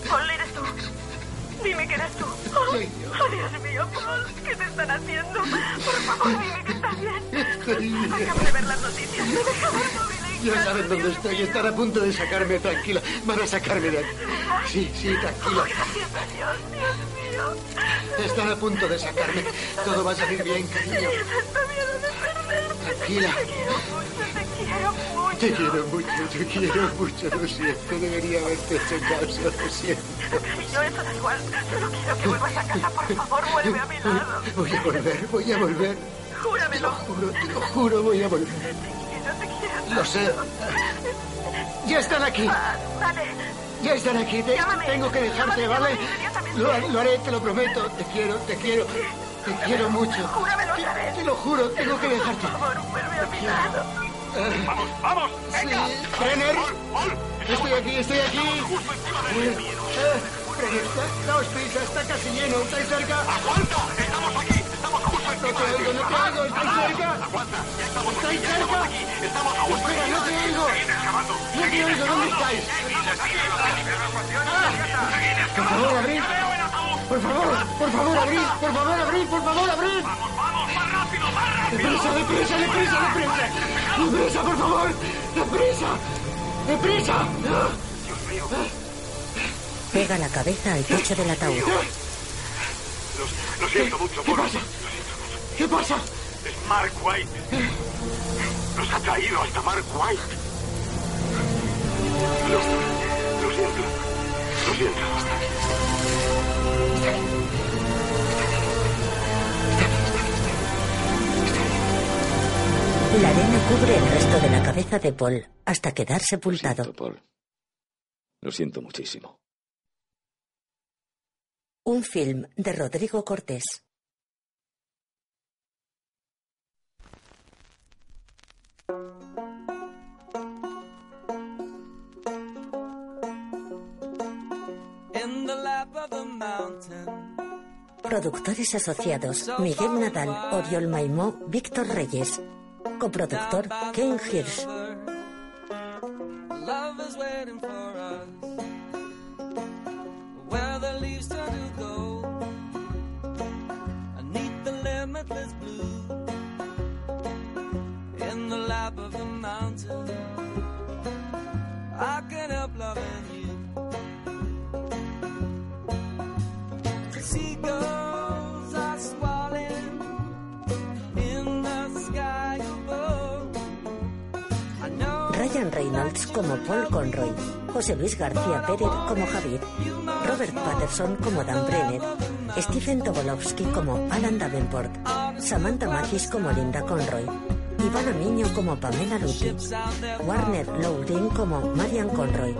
Paul, eres tú. Dime que eres tú. Oh, Soy oh, Dios mío, Paul, ¿qué te están haciendo? Por favor, dime que estás bien. Estoy bien. Acabo de ver las noticias. Me móvil en Ya saben dónde estoy. Están a punto de sacarme. Tranquila. Van a sacarme de aquí. Sí, sí, tranquila. Gracias a Dios, Dios mío. Están a punto de sacarme. Todo va a salir bien, cariño. Tranquila. Te quiero mucho, Te te quiero mucho. quiero mucho, te quiero mucho. Lo siento. Debería haberte hecho caso. Lo siento. Cariño, eso da igual. Solo quiero que vuelvas a casa. Por favor, vuelve a mi lado. Voy a volver, voy a volver. Júramelo. Juro, te lo juro, voy a volver. Lo sé. Ya están aquí. Vale. Ya están aquí. Te- Llámame. tengo que dejarte, Llámame, ¿vale? llámame inmediatamente. Lo, lo haré, te lo prometo. Te quiero, te quiero. Te quiero mucho. Júramelo otra vez. Te lo juro, tengo que dejarte. Por favor, vuelve a mi lado. ¡Vamos, vamos! ¡Venga! Brenner. Paul, Paul, Estoy aquí, estoy aquí. Brenner, da- daos prisa, está casi lleno. ¿Estáis cerca? ¡Aguanta! No te oigo, no te oigo. ¿Estáis cerca? ¡Aguanta! ¡Ya estamos aquí! ¿Estáis ¡Ya estamos cerca? aquí! ¡Estamos justo Espera, no te oigo. ¡Seguid excavando! No te ¡Seguid oigo, ¿dónde estáis? Por favor, abrid. Por favor, por favor, abrid. Por favor, abrid. Por favor, abrid. ¡Vamos, vamos! ¡Más rápido, más rápido! Deprisa, deprisa, deprisa, deprisa. Deprisa, por favor. Deprisa. Deprisa. ¡Dios mío! Pega la cabeza al techo del ataúd. Lo, siento mucho, ¿Qué Paul. pasa? ¿Qué pasa? Es Mark White. Nos ha traído hasta Mark White. Lo, lo siento. Lo siento. La arena cubre el resto de la cabeza de Paul hasta quedar sepultado. Siento, Paul. Lo siento muchísimo. Un film de Rodrigo Cortés. Productores asociados: Miguel Nadal, Oriol Maimó, Víctor Reyes. Coproductor: Ken Hirsch. Love is waiting for Reynolds como Paul Conroy. José Luis García Pérez como Javier. Robert Patterson como Dan Brenner. Stephen Tobolowsky como Alan Davenport. Samantha Mathis como Linda Conroy. Ivana Miño como Pamela Lutti. Warner Loughlin como Marian Conroy.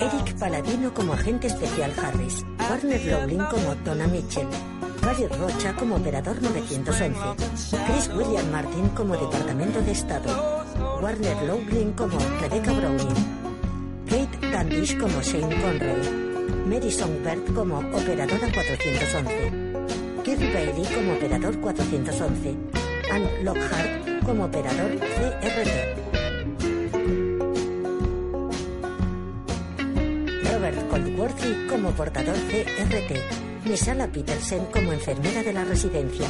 Eric Paladino como agente especial Harris. Warner Loughlin como Donna Mitchell. Gary Rocha como operador 911. Chris William Martin como Departamento de Estado. Warner Loughlin como Rebecca Browning. Kate Candish como Shane Conroy. Mary Songbird como operadora 411. Kirk Bailey como operador 411. Anne Lockhart como operador CRT. Robert Coldworthy como portador CRT. Misala Petersen como enfermera de la residencia.